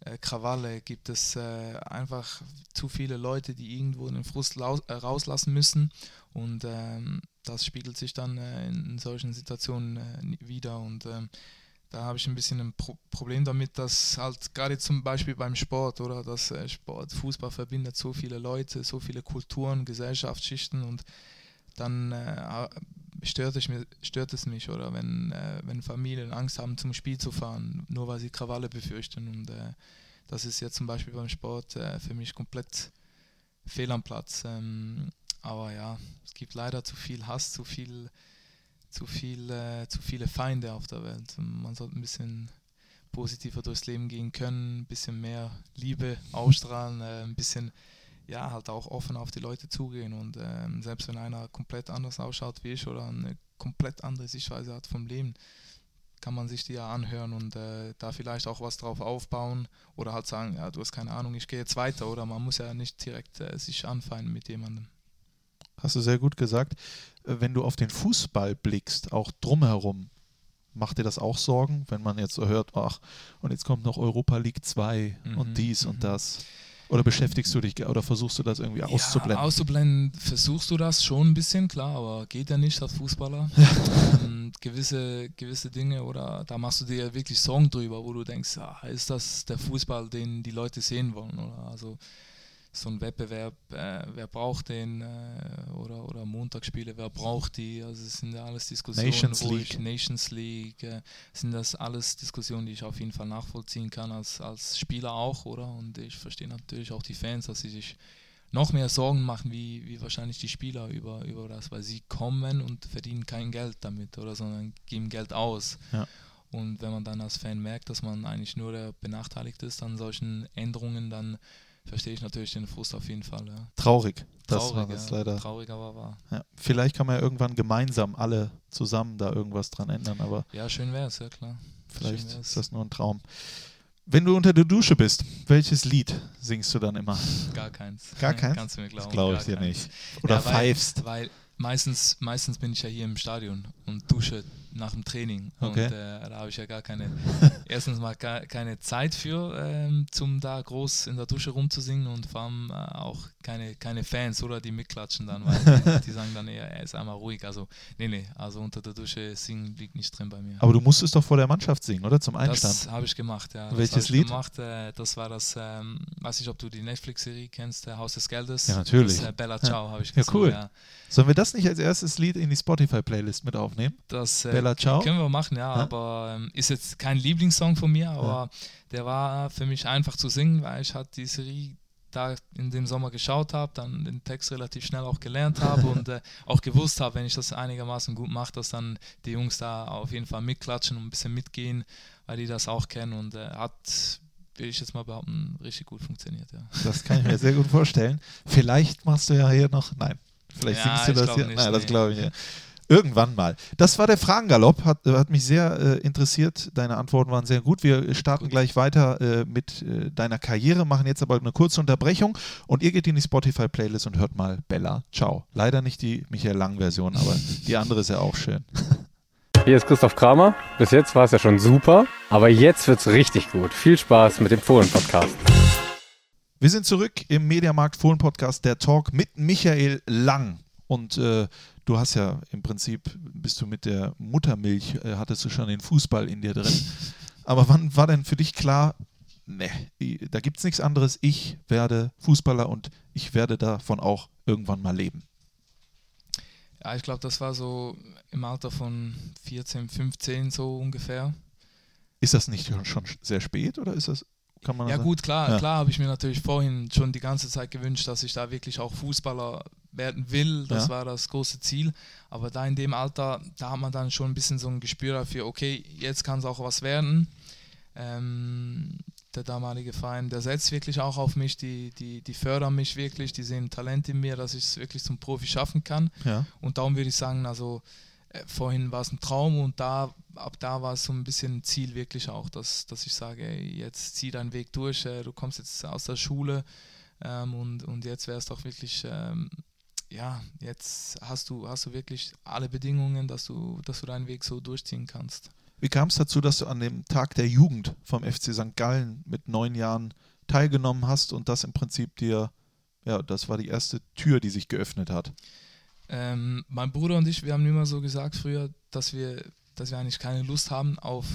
äh, Krawalle, gibt es äh, einfach zu viele Leute, die irgendwo den Frust äh, rauslassen müssen und ähm, das spiegelt sich dann äh, in solchen Situationen äh, wieder und ähm, da habe ich ein bisschen ein Pro Problem damit, dass halt gerade zum Beispiel beim Sport oder dass äh, Sport, Fußball verbindet so viele Leute, so viele Kulturen, Gesellschaftsschichten und dann äh, stört, es mich, stört es mich oder wenn, äh, wenn Familien Angst haben zum Spiel zu fahren, nur weil sie Krawalle befürchten und äh, das ist jetzt zum Beispiel beim Sport äh, für mich komplett fehl am Platz. Ähm, aber ja, es gibt leider zu viel Hass, zu viel zu, viel, äh, zu viele Feinde auf der Welt. Man sollte ein bisschen positiver durchs Leben gehen können, ein bisschen mehr Liebe ausstrahlen, äh, ein bisschen ja halt auch offen auf die Leute zugehen und äh, selbst wenn einer komplett anders ausschaut wie ich oder eine komplett andere Sichtweise hat vom Leben, kann man sich die ja anhören und äh, da vielleicht auch was drauf aufbauen oder halt sagen, ja, du hast keine Ahnung, ich gehe jetzt weiter oder man muss ja nicht direkt äh, sich anfeinden mit jemandem. Hast du sehr gut gesagt. Äh, wenn du auf den Fußball blickst, auch drumherum, macht dir das auch Sorgen, wenn man jetzt so hört, ach, und jetzt kommt noch Europa League 2 mhm. und dies mhm. und das? Oder beschäftigst du dich oder versuchst du das irgendwie ja, auszublenden? Auszublenden versuchst du das schon ein bisschen, klar, aber geht ja nicht als Fußballer. ähm, gewisse, gewisse Dinge oder da machst du dir wirklich Sorgen drüber, wo du denkst, ah, ist das der Fußball, den die Leute sehen wollen? Oder also so ein Wettbewerb, äh, wer braucht den äh, oder, oder Montagsspiele, wer braucht die? Also es sind ja alles Diskussionen, Nations wo League. ich Nations League, äh, sind das alles Diskussionen, die ich auf jeden Fall nachvollziehen kann als, als Spieler auch, oder? Und ich verstehe natürlich auch die Fans, dass sie sich noch mehr Sorgen machen, wie, wie wahrscheinlich die Spieler über, über das, weil sie kommen und verdienen kein Geld damit, oder, sondern geben Geld aus. Ja. Und wenn man dann als Fan merkt, dass man eigentlich nur der benachteligt ist an solchen Änderungen, dann verstehe ich natürlich den Frust auf jeden Fall. Ja. Traurig. Das traurig, war das ja. leider. Traurig, aber wahr. Ja. Vielleicht kann man ja irgendwann gemeinsam alle zusammen da irgendwas dran ändern, aber ja, schön wäre es, ja klar. Vielleicht ist das nur ein Traum. Wenn du unter der Dusche bist, welches Lied singst du dann immer? Gar keins. Gar keins? Kannst du mir glauben. Das glaube ich dir keins. nicht. Oder ja, weil, pfeifst. Weil meistens, meistens bin ich ja hier im Stadion und dusche nach dem Training. Okay. Und äh, da habe ich ja gar keine, erstens mal gar, keine Zeit für, ähm, zum da groß in der Dusche rumzusingen und vor allem äh, auch keine, keine Fans oder die mitklatschen dann, weil die, die sagen dann eher, er ist einmal ruhig. Also, nee, nee, also unter der Dusche singen liegt nicht drin bei mir. Aber du musstest doch vor der Mannschaft singen, oder? Zum Einstand. Das habe ich gemacht, ja. Welches das Lied? Gemacht, äh, das war das, ähm, weiß nicht, ob du die Netflix-Serie kennst, der Haus des Geldes. Ja, natürlich. Das, äh, Bella Ciao ja. habe ich Ja, gesungen, cool. Ja. Sollen wir das nicht als erstes Lied in die Spotify-Playlist mit aufnehmen? Das äh, Bella Ciao? können wir machen, ja, Ja. aber ähm, ist jetzt kein Lieblingssong von mir, aber der war für mich einfach zu singen, weil ich halt die Serie da in dem Sommer geschaut habe, dann den Text relativ schnell auch gelernt habe und äh, auch gewusst habe, wenn ich das einigermaßen gut mache, dass dann die Jungs da auf jeden Fall mitklatschen und ein bisschen mitgehen, weil die das auch kennen und äh, hat, will ich jetzt mal behaupten, richtig gut funktioniert, ja. Das kann ich mir sehr gut vorstellen. Vielleicht machst du ja hier noch. Nein, vielleicht Ja, singst du das hier. nicht, Nein, das nee. glaube ich nicht. Irgendwann mal. Das war der Fragengalopp, hat, äh, hat mich sehr äh, interessiert. Deine Antworten waren sehr gut. Wir starten gleich weiter äh, mit äh, deiner Karriere, machen jetzt aber eine kurze Unterbrechung und ihr geht in die Spotify-Playlist und hört mal Bella. Ciao. Leider nicht die Michael Lang-Version, aber die andere ist ja auch schön. Hier ist Christoph Kramer. Bis jetzt war es ja schon super, aber jetzt wird's richtig gut. Viel Spaß mit dem Fohlen-Podcast. Wir sind zurück im Mediamarkt Fohlen Podcast, der Talk mit Michael Lang. Und äh, du hast ja im Prinzip, bist du mit der Muttermilch, äh, hattest du schon den Fußball in dir drin. Aber wann war denn für dich klar, ne, da gibt es nichts anderes, ich werde Fußballer und ich werde davon auch irgendwann mal leben? Ja, ich glaube, das war so im Alter von 14, 15 so ungefähr. Ist das nicht schon, schon sehr spät oder ist das, kann man Ja sagen? gut, klar, Ja. klar habe ich mir natürlich vorhin schon die ganze Zeit gewünscht, dass ich da wirklich auch Fußballer werden will. Das Ja. war das große Ziel. Aber da in dem Alter, da hat man dann schon ein bisschen so ein Gespür dafür, okay, jetzt kann es auch was werden. Ähm, der damalige Verein, der setzt wirklich auch auf mich, die, die, die fördern mich wirklich, die sehen Talent in mir, dass ich es wirklich zum Profi schaffen kann. Ja. Und darum würde ich sagen, also vorhin war es ein Traum und da, ab da war es so ein bisschen ein Ziel wirklich auch, dass, dass ich sage, jetzt zieh deinen Weg durch, äh, du kommst jetzt aus der Schule ähm, und, und jetzt wäre es doch wirklich, ähm, ja, jetzt hast du, hast du wirklich alle Bedingungen, dass du, dass du deinen Weg so durchziehen kannst. Wie kam es dazu, dass du an dem Tag der Jugend vom FC St. Gallen mit neun Jahren teilgenommen hast und das im Prinzip dir, ja, das war die erste Tür, die sich geöffnet hat? Ähm, mein Bruder und ich, wir haben immer so gesagt früher, dass wir, dass wir eigentlich keine Lust haben auf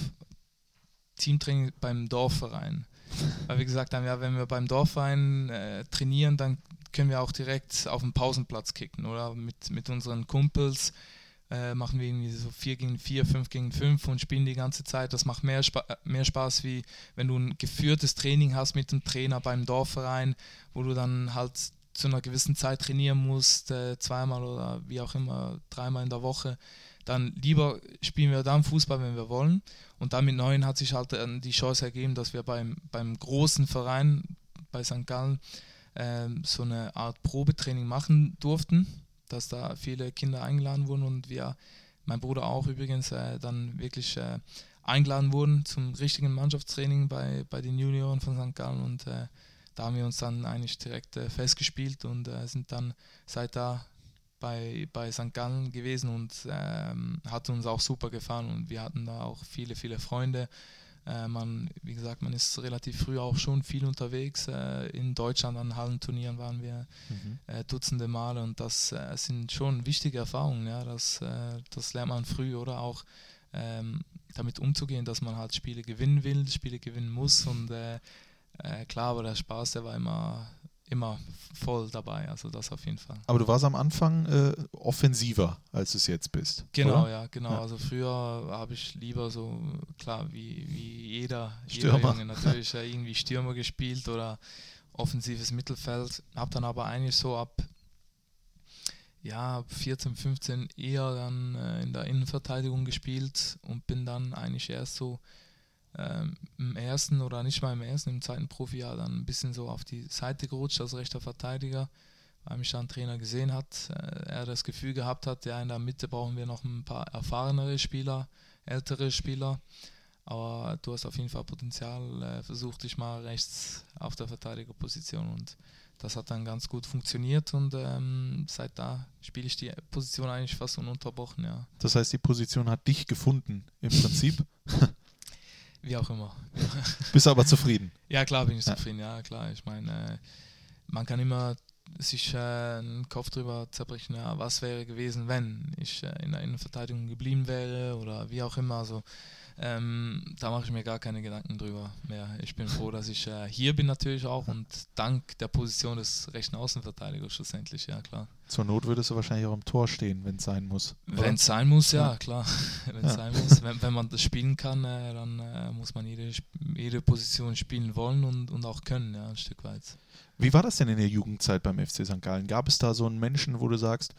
Teamtraining beim Dorfverein. Weil wir gesagt haben, ja, wenn wir beim Dorfverein äh, trainieren, dann können wir auch direkt auf dem Pausenplatz kicken oder mit, mit unseren Kumpels äh, machen wir irgendwie so 4 gegen 4, 5 gegen 5 und spielen die ganze Zeit. Das macht mehr, Spa mehr Spaß, wie wenn du ein geführtes Training hast mit dem Trainer beim Dorfverein, wo du dann halt zu einer gewissen Zeit trainieren musst, äh, zweimal oder wie auch immer, dreimal in der Woche. Dann lieber spielen wir dann Fußball, wenn wir wollen. Und dann mit neun hat sich halt äh, die Chance ergeben, dass wir beim, beim großen Verein bei St. Gallen äh, so eine Art Probetraining machen durften dass da viele Kinder eingeladen wurden und wir, mein Bruder auch übrigens, äh, dann wirklich äh, eingeladen wurden zum richtigen Mannschaftstraining bei, bei den Junioren von St. Gallen und da haben wir uns dann eigentlich direkt äh, festgespielt und äh, sind dann seit da bei, bei St. Gallen gewesen und ähm, hat uns auch super gefallen und wir hatten da auch viele, viele Freunde äh, man, wie gesagt, man ist relativ früh auch schon viel unterwegs. Äh, in Deutschland an Hallenturnieren waren wir mhm. äh, Dutzende Male und das äh, sind schon wichtige Erfahrungen. Ja? Das, äh, das lernt man früh oder auch ähm, damit umzugehen, dass man halt Spiele gewinnen will, Spiele gewinnen muss und äh, klar, aber der Spaß, der war immer immer voll dabei, also das auf jeden Fall. Aber du warst am Anfang äh, offensiver, als du es jetzt bist. Genau, oder? ja, genau. Ja. Also früher habe ich lieber so, klar, wie, wie jeder, Stürmer. jeder Junge natürlich ja, irgendwie Stürmer gespielt oder offensives Mittelfeld. Habe dann aber eigentlich so ab ja, 14, 15 eher dann äh, in der Innenverteidigung gespielt und bin dann eigentlich erst so ähm, im ersten oder nicht mal im ersten, im zweiten Profijahr dann ein bisschen so auf die Seite gerutscht als rechter Verteidiger, weil mich dann ein Trainer gesehen hat, äh, er das Gefühl gehabt hat, ja in der Mitte brauchen wir noch ein paar erfahrenere Spieler, ältere Spieler, aber du hast auf jeden Fall Potenzial, äh, versuch dich mal rechts auf der Verteidigerposition und das hat dann ganz gut funktioniert und ähm, seit da spiele ich die Position eigentlich fast ununterbrochen, ja. Das heißt, die Position hat dich gefunden im Prinzip? Wie auch immer. Bist aber zufrieden? Ja, klar bin ich ja. zufrieden, ja klar. Ich meine, äh, man kann immer sich äh, einen Kopf drüber zerbrechen, ja, was wäre gewesen, wenn ich äh, in der Innenverteidigung geblieben wäre oder wie auch immer. Also ähm, da mache ich mir gar keine Gedanken drüber mehr. Ich bin froh, dass ich äh, hier bin natürlich auch und dank der Position des rechten Außenverteidigers schlussendlich, ja klar. Zur Not würdest du wahrscheinlich auch im Tor stehen, wenn es sein muss. Wenn es sein muss, ja, ja. klar. wenn es ja. sein muss. Wenn, wenn, man das spielen kann, äh, dann äh, muss man jede, jede Position spielen wollen und, und auch können, ja, ein Stück weit. Wie war das denn in der Jugendzeit beim FC St. Gallen? Gab es da so einen Menschen, wo du sagst,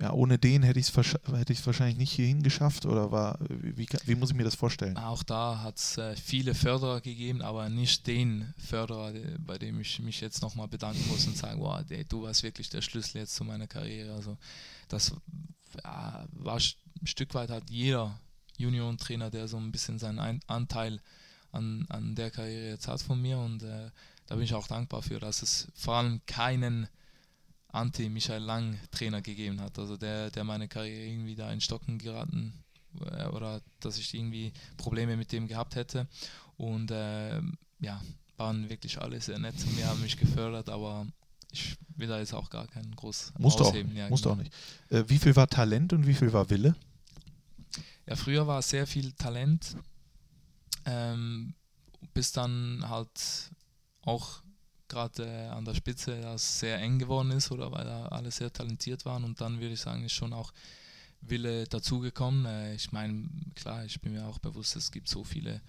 ja, ohne den hätte ich es hätte wahrscheinlich nicht hierhin geschafft oder war, wie, wie muss ich mir das vorstellen? Auch da hat es äh, viele Förderer gegeben, aber nicht den Förderer, bei dem ich mich jetzt nochmal bedanken muss und sagen, wow, ey, du warst wirklich der Schlüssel jetzt zu meiner Karriere. Also das ja, war ein Stück weit hat jeder Juniorentrainer, der so ein bisschen seinen ein Anteil an, an der Karriere jetzt hat von mir und äh, da bin ich auch dankbar für, dass es vor allem keinen Anti-Michael Lang Trainer gegeben hat. Also der, der meine Karriere irgendwie da in Stocken geraten äh, oder dass ich irgendwie Probleme mit dem gehabt hätte. Und äh, ja, waren wirklich alle sehr nett zu mir, haben mich gefördert, aber ich will da jetzt auch gar keinen groß musst ausheben. Auch, ja, musst genau. auch nicht. Äh, wie viel war Talent und wie viel war Wille? Ja, früher war sehr viel Talent, ähm, bis dann halt auch gerade äh, an der Spitze das sehr eng geworden ist oder weil da alle sehr talentiert waren und dann würde ich sagen, ist schon auch Wille dazugekommen. Äh, ich meine, klar, ich bin mir auch bewusst, es gibt so viele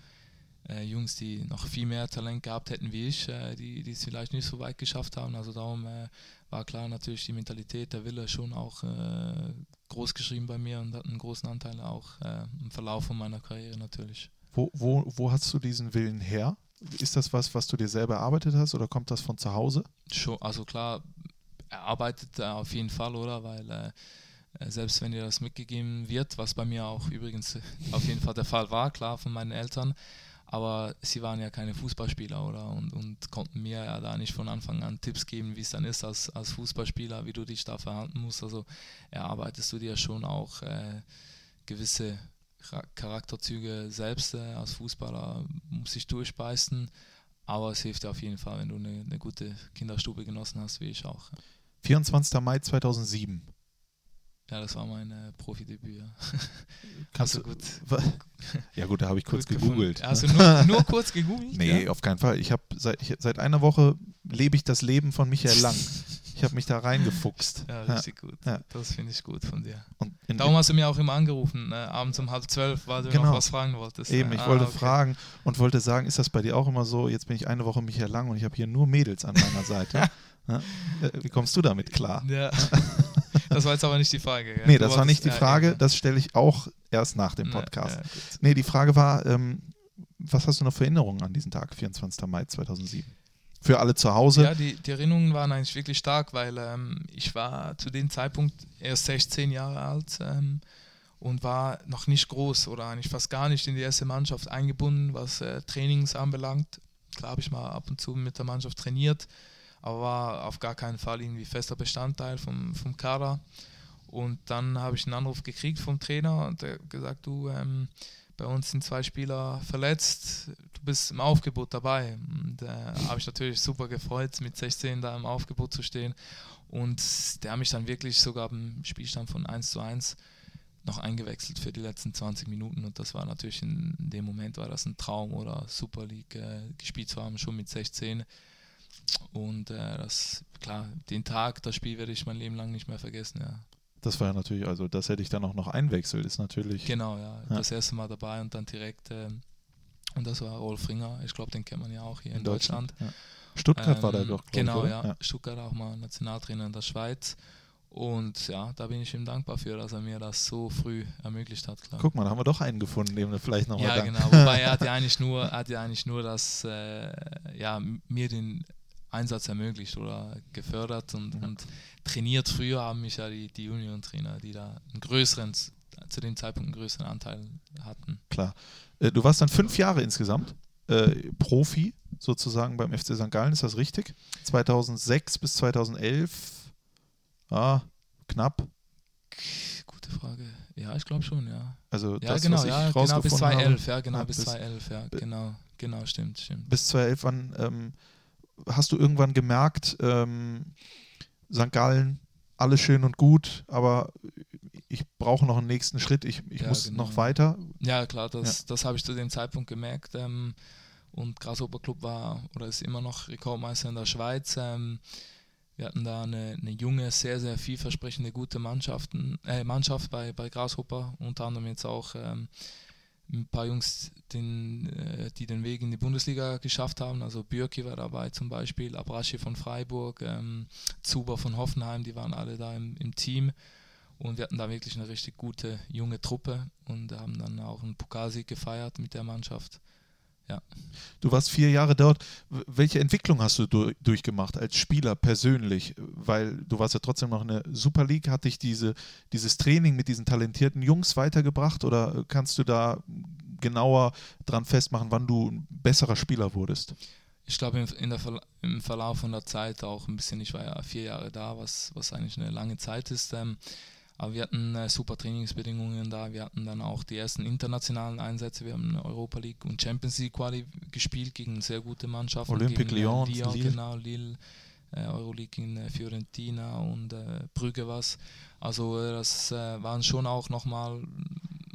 äh, Jungs, die noch viel mehr Talent gehabt hätten wie ich, äh, die, die es vielleicht nicht so weit geschafft haben. Also darum äh, war klar natürlich die Mentalität, der Wille schon auch äh, groß geschrieben bei mir und hat einen großen Anteil auch im Verlauf von meiner Karriere natürlich. Wo, wo, wo hast du diesen Willen her? Ist das was, was du dir selber erarbeitet hast oder kommt das von zu Hause? Schon, also klar, erarbeitet auf jeden Fall, oder? Weil äh, äh, selbst wenn dir das mitgegeben wird, was bei mir auch übrigens auf jeden Fall der Fall war, klar von meinen Eltern, aber sie waren ja keine Fußballspieler, oder? Und, und konnten mir ja da nicht von Anfang an Tipps geben, wie es dann ist als, als Fußballspieler, wie du dich da verhalten musst. Also erarbeitest du dir schon auch äh, gewisse Charakterzüge selbst äh, als Fußballer muss ich durchbeißen. Aber es hilft dir auf jeden Fall, wenn du eine, eine gute Kinderstube genossen hast, wie ich auch. 24. Mai 2007. Ja, das war mein äh, Profidebüt. Ja. Kannst du gut, Ja gut, da habe ich kurz gegoogelt. Hast ne? du nur, nur kurz gegoogelt? Nee, Ja? auf keinen Fall. Ich habe seit, ich, seit einer Woche lebe ich das Leben von Michael Lang. Ich habe mich da reingefuchst. Ja, Ja. richtig gut. Ja. Das finde ich gut von dir. Und in, Darum hast du mir auch immer angerufen, äh, abends um halb zwölf, weil du Genau. noch was fragen wolltest. eben, ne? ich Ah, wollte okay. fragen und wollte sagen, ist das bei dir auch immer so? Jetzt bin ich eine Woche Michael Lang und ich habe hier nur Mädels an meiner Seite. Ja? Äh, Wie kommst du damit klar? Ja. das war jetzt aber nicht die Frage. Gell? Nee, das war nicht die ja, Frage. Das stelle ich auch erst nach dem Ja, Podcast. ja. Nee, die Frage war, ähm, was hast du noch für Erinnerungen an diesen Tag, 24. Mai 2007? Für alle zu Hause. Ja, die, die Erinnerungen waren eigentlich wirklich stark, weil ähm, ich war zu dem Zeitpunkt erst 16 Jahre alt ähm, und war noch nicht groß oder eigentlich fast gar nicht in die erste Mannschaft eingebunden, was äh, Trainings anbelangt. Klar habe ich mal ab und zu mit der Mannschaft trainiert, aber war auf gar keinen Fall irgendwie fester Bestandteil vom, vom Kader. Und dann habe ich einen Anruf gekriegt vom Trainer und der gesagt, du, ähm, bei uns sind zwei Spieler verletzt, du bist im Aufgebot dabei. Und äh, habe ich natürlich super gefreut, mit 16 da im Aufgebot zu stehen. Und der hat mich dann wirklich sogar im Spielstand von 1 zu 1 noch eingewechselt für die letzten 20 Minuten. Und das war natürlich in dem Moment war das ein Traum oder Super League äh, gespielt zu haben, schon mit 16. Und äh, das, klar, den Tag, das Spiel werde ich mein Leben lang nicht mehr vergessen, ja. Das war ja natürlich, also das hätte ich dann auch noch einwechselt, ist natürlich. Genau, ja. Ja. Das erste Mal dabei und dann direkt, ähm, und das war Rolf Ringer, ich glaube, den kennt man ja auch hier in, in Deutschland. Deutschland. Ja. Stuttgart war der Ähm, doch, Genau, ich, ja. Stuttgart auch mal Nationaltrainer in der Schweiz. Und ja, da bin ich ihm dankbar für, dass er mir das so früh ermöglicht hat, klar. Guck mal, da haben wir doch einen gefunden, dem wir vielleicht nochmal ja, danken. genau. Wobei er hat ja eigentlich nur, hat ja eigentlich nur das, äh, ja, mir den Einsatz ermöglicht oder gefördert und, Ja. und trainiert. Früher haben mich ja die, die Junioren-Trainer, die da einen größeren, zu dem Zeitpunkt einen größeren Anteil hatten. Klar. Äh, Du warst dann fünf Jahre insgesamt äh, Profi sozusagen beim FC St. Gallen, ist das richtig? 2006 bis 2011, ah, knapp. Gute Frage. Ja, ich glaube schon, ja. Also Ja, das, genau, was ich ja, genau bis 2011, habe. ja, genau bis bis- 2011, ja, genau, genau, stimmt, stimmt. Bis 2011, wann ähm, hast du irgendwann gemerkt, ähm, St. Gallen, alles schön und gut, aber ich brauche noch einen nächsten Schritt, ich, ich Ja, muss genau. noch weiter. Ja, klar, das, das habe ich zu dem Zeitpunkt gemerkt. Ähm, und Grasshopper Club war oder ist immer noch Rekordmeister in der Schweiz. Ähm, wir hatten da eine, eine junge, sehr, sehr vielversprechende, gute Mannschaften, äh, Mannschaft bei, bei Grasshopper. Unter anderem jetzt auch ähm, ein paar Jungs, den, äh, die den Weg in die Bundesliga geschafft haben. Also Bürki war dabei zum Beispiel, Abraschi von Freiburg, ähm, Zuber von Hoffenheim, die waren alle da im, im Team. Und wir hatten da wirklich eine richtig gute junge Truppe und haben dann auch einen Pokalsieg gefeiert mit der Mannschaft. Du warst vier Jahre dort. Welche Entwicklung hast du du durchgemacht als Spieler persönlich? Weil du warst ja trotzdem noch in der Super League. Hat dich diese, dieses Training mit diesen talentierten Jungs weitergebracht oder kannst du da genauer dran festmachen, wann du ein besserer Spieler wurdest? Ich glaube, in, in der Verla im Verlauf von der Zeit auch ein bisschen, ich war ja vier Jahre da, was, was eigentlich eine lange Zeit ist. Ähm, aber wir hatten äh, super Trainingsbedingungen da. Wir hatten dann auch die ersten internationalen Einsätze. Wir haben Europa League und Champions League Quali gespielt gegen sehr gute Mannschaften. Olympique Lyon, äh, Lyon, Lille. genau, Lille, äh, Euroleague in äh, Fiorentina und äh, Brügge was. Also das waren schon auch nochmal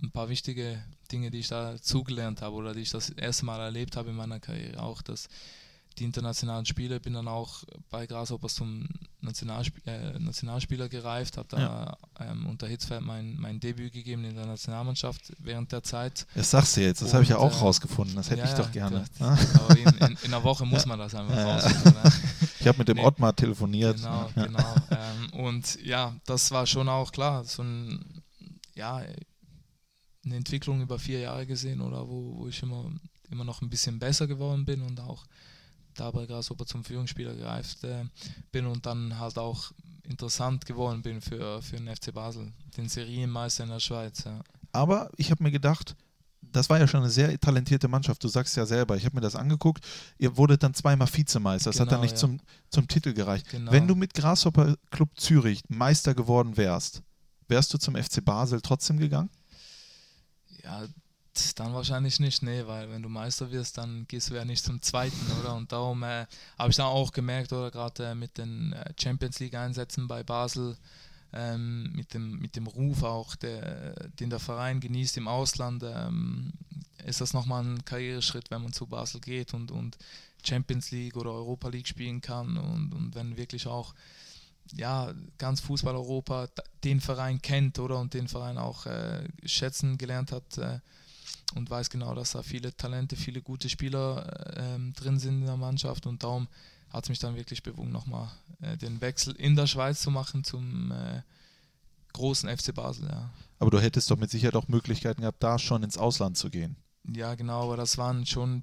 ein paar wichtige Dinge, die ich da zugelernt habe oder die ich das erste Mal erlebt habe in meiner Karriere. Auch das die internationalen Spiele, bin dann auch bei Grasshoppers zum Nationalsp äh, Nationalspieler gereift, habe da ähm, unter Hitzfeld mein, mein Debüt gegeben in der Nationalmannschaft während der Zeit. Das sagst du jetzt, das habe ich ja auch äh, rausgefunden. Das hätte Ja, ich doch ja, gerne. Ja? Aber in, in, in einer Woche muss man das einfach Ja, ja. rausfinden. ne? Ich habe mit dem Nee. Ottmar telefoniert. Genau, Ja. genau. ähm, und ja, das war schon auch klar, so ein, ja, eine Entwicklung über vier Jahre gesehen, oder wo, wo ich immer, immer noch ein bisschen besser geworden bin und auch dabei Grasshopper zum Führungsspieler gereift äh, bin und dann halt auch interessant geworden bin für, für den FC Basel, den Serienmeister in der Schweiz. Ja. Aber ich habe mir gedacht, das war ja schon eine sehr talentierte Mannschaft. Du sagst ja selber, ich habe mir das angeguckt. Ihr wurdet dann zweimal Vizemeister. Das hat dann Genau, nicht ja. zum, zum Titel gereicht. Genau. Wenn du mit Grasshopper Club Zürich Meister geworden wärst, wärst du zum FC Basel trotzdem gegangen? Ja, dann wahrscheinlich nicht, nee, weil wenn du Meister wirst, dann gehst du ja nicht zum zweiten, oder? Und darum äh, habe ich dann auch gemerkt, oder gerade äh, mit den äh, Champions League-Einsätzen bei Basel, ähm, mit, dem, mit dem Ruf auch, der, den der Verein genießt im Ausland, ähm, ist das nochmal ein Karriereschritt, wenn man zu Basel geht und, und Champions League oder Europa League spielen kann und, und wenn wirklich auch ja, ganz Fußball-Europa den Verein kennt oder und den Verein auch äh, schätzen gelernt hat äh, und weiß genau, dass da viele Talente, viele gute Spieler äh, drin sind in der Mannschaft und darum hat es mich dann wirklich bewogen, nochmal äh, den Wechsel in der Schweiz zu machen zum äh, großen FC Basel. Ja. Aber du hättest doch mit Sicherheit auch Möglichkeiten gehabt, da schon ins Ausland zu gehen. Ja, genau, aber das waren schon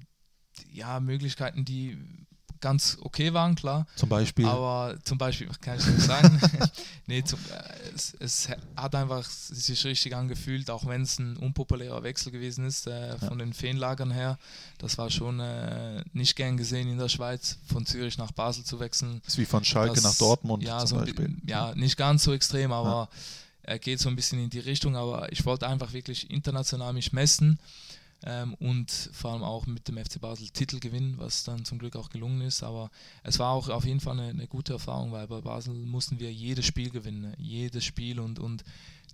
ja, Möglichkeiten, die ganz okay waren, klar. Zum Beispiel? Aber zum Beispiel, kann ich nicht sagen. nee, zum, äh, es, es, hat einfach sich richtig angefühlt, auch wenn es ein unpopulärer Wechsel gewesen ist, äh, von ja. den Feenlagern her. Das war schon äh, nicht gern gesehen in der Schweiz, von Zürich nach Basel zu wechseln. Das ist wie von Schalke das, nach Dortmund ja, zum so Beispiel. Ja, nicht ganz so extrem, aber er ja. geht so ein bisschen in die Richtung. Aber ich wollte einfach wirklich international mich messen ähm, und vor allem auch mit dem FC Basel Titel gewinnen, was dann zum Glück auch gelungen ist. Aber es war auch auf jeden Fall eine, eine gute Erfahrung, weil bei Basel mussten wir jedes Spiel gewinnen, jedes Spiel und, und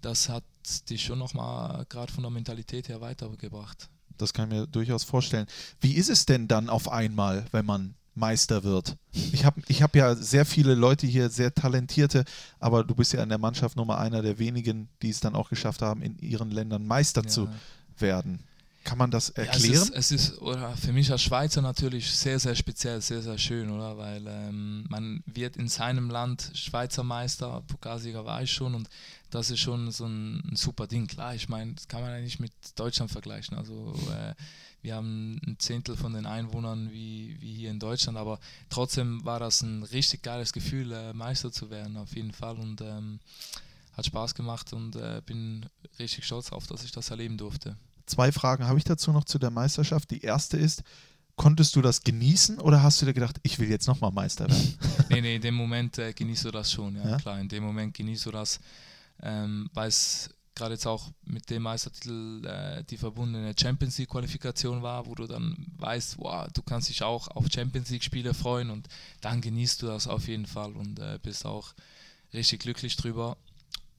das hat dich schon nochmal gerade von der Mentalität her weitergebracht. Das kann ich mir durchaus vorstellen. Wie ist es denn dann auf einmal, wenn man Meister wird. Ich habe ich hab ja sehr viele Leute hier, sehr talentierte, aber du bist ja in der Mannschaft Nummer einer der wenigen, die es dann auch geschafft haben, in ihren Ländern Meister ja. zu werden. Kann man das erklären? Ja, es, ist, es ist oder für mich als Schweizer natürlich sehr, sehr speziell, sehr, sehr schön, oder? Weil ähm, man wird in seinem Land Schweizer Meister, Pokalsieger war ich schon und das ist schon so ein, ein super Ding. Klar, ich meine, das kann man ja nicht mit Deutschland vergleichen. Also äh, wir haben ein Zehntel von den Einwohnern wie, wie hier in Deutschland, aber trotzdem war das ein richtig geiles Gefühl, äh, Meister zu werden, auf jeden Fall. Und ähm, hat Spaß gemacht und äh, bin richtig stolz darauf, dass ich das erleben durfte. Zwei Fragen habe ich dazu noch zu der Meisterschaft. Die erste ist, konntest du das genießen oder hast du dir gedacht, ich will jetzt nochmal Meister werden? nee, nee, in dem Moment äh, genießt du das schon, ja, ja, klar. In dem Moment genießt du das, ähm, weil es gerade jetzt auch mit dem Meistertitel äh, die verbundene Champions League Qualifikation war, wo du dann weißt, wow, du kannst dich auch auf Champions League Spiele freuen und dann genießt du das auf jeden Fall und äh, bist auch richtig glücklich drüber.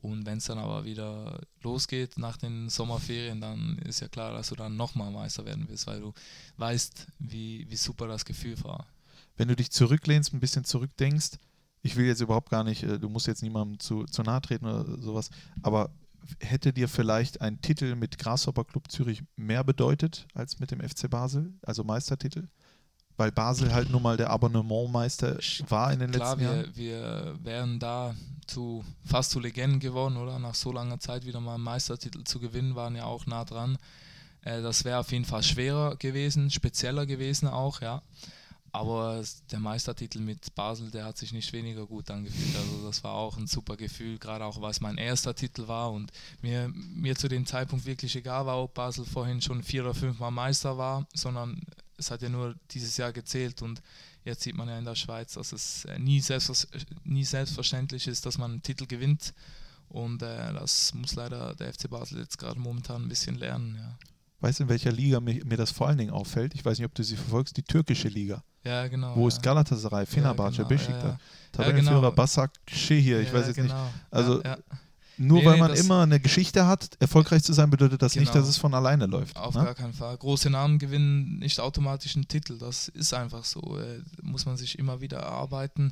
Und wenn es dann aber wieder losgeht nach den Sommerferien, dann ist ja klar, dass du dann nochmal Meister werden willst, weil du weißt, wie, wie super das Gefühl war. Wenn du dich zurücklehnst, ein bisschen zurückdenkst, ich will jetzt überhaupt gar nicht, äh, du musst jetzt niemandem zu, zu nahe treten oder sowas, aber hätte dir vielleicht ein Titel mit Grasshopper Club Zürich mehr bedeutet als mit dem FC Basel, also Meistertitel? Weil Basel halt nun mal der Abonnementmeister war in den Klar, letzten Jahren. Wir, wir wären da zu, fast zu Legenden geworden, oder? Nach so langer Zeit wieder mal einen Meistertitel zu gewinnen, waren ja auch nah dran. Äh, das wäre auf jeden Fall schwerer gewesen, spezieller gewesen auch, ja. Aber der Meistertitel mit Basel, der hat sich nicht weniger gut angefühlt. Also das war auch ein super Gefühl, gerade auch weil es mein erster Titel war und mir, mir zu dem Zeitpunkt wirklich egal war, ob Basel vorhin schon vier oder fünfmal Meister war, sondern es hat ja nur dieses Jahr gezählt und jetzt sieht man ja in der Schweiz, dass es äh, nie, nie selbstverständlich ist, dass man einen Titel gewinnt und äh, das muss leider der FC Basel jetzt gerade momentan ein bisschen lernen. Ja. Weißt du, in welcher Liga mir, mir, das vor allen Dingen auffällt? Ich weiß nicht, ob du sie verfolgst, die türkische Liga. Ja, genau. Wo ja. ist Galatasaray, Fenerbahce, ja, genau, Besiktas. Tabellenführer genau. Basak Shehir, ich weiß jetzt genau. nicht. Also nur nee, weil man immer eine Geschichte hat, erfolgreich zu sein, bedeutet das genau. nicht, dass es von alleine läuft. Auf ne? gar keinen Fall. Große Namen gewinnen nicht automatisch einen Titel. Das ist einfach so. Äh, muss man sich immer wieder erarbeiten.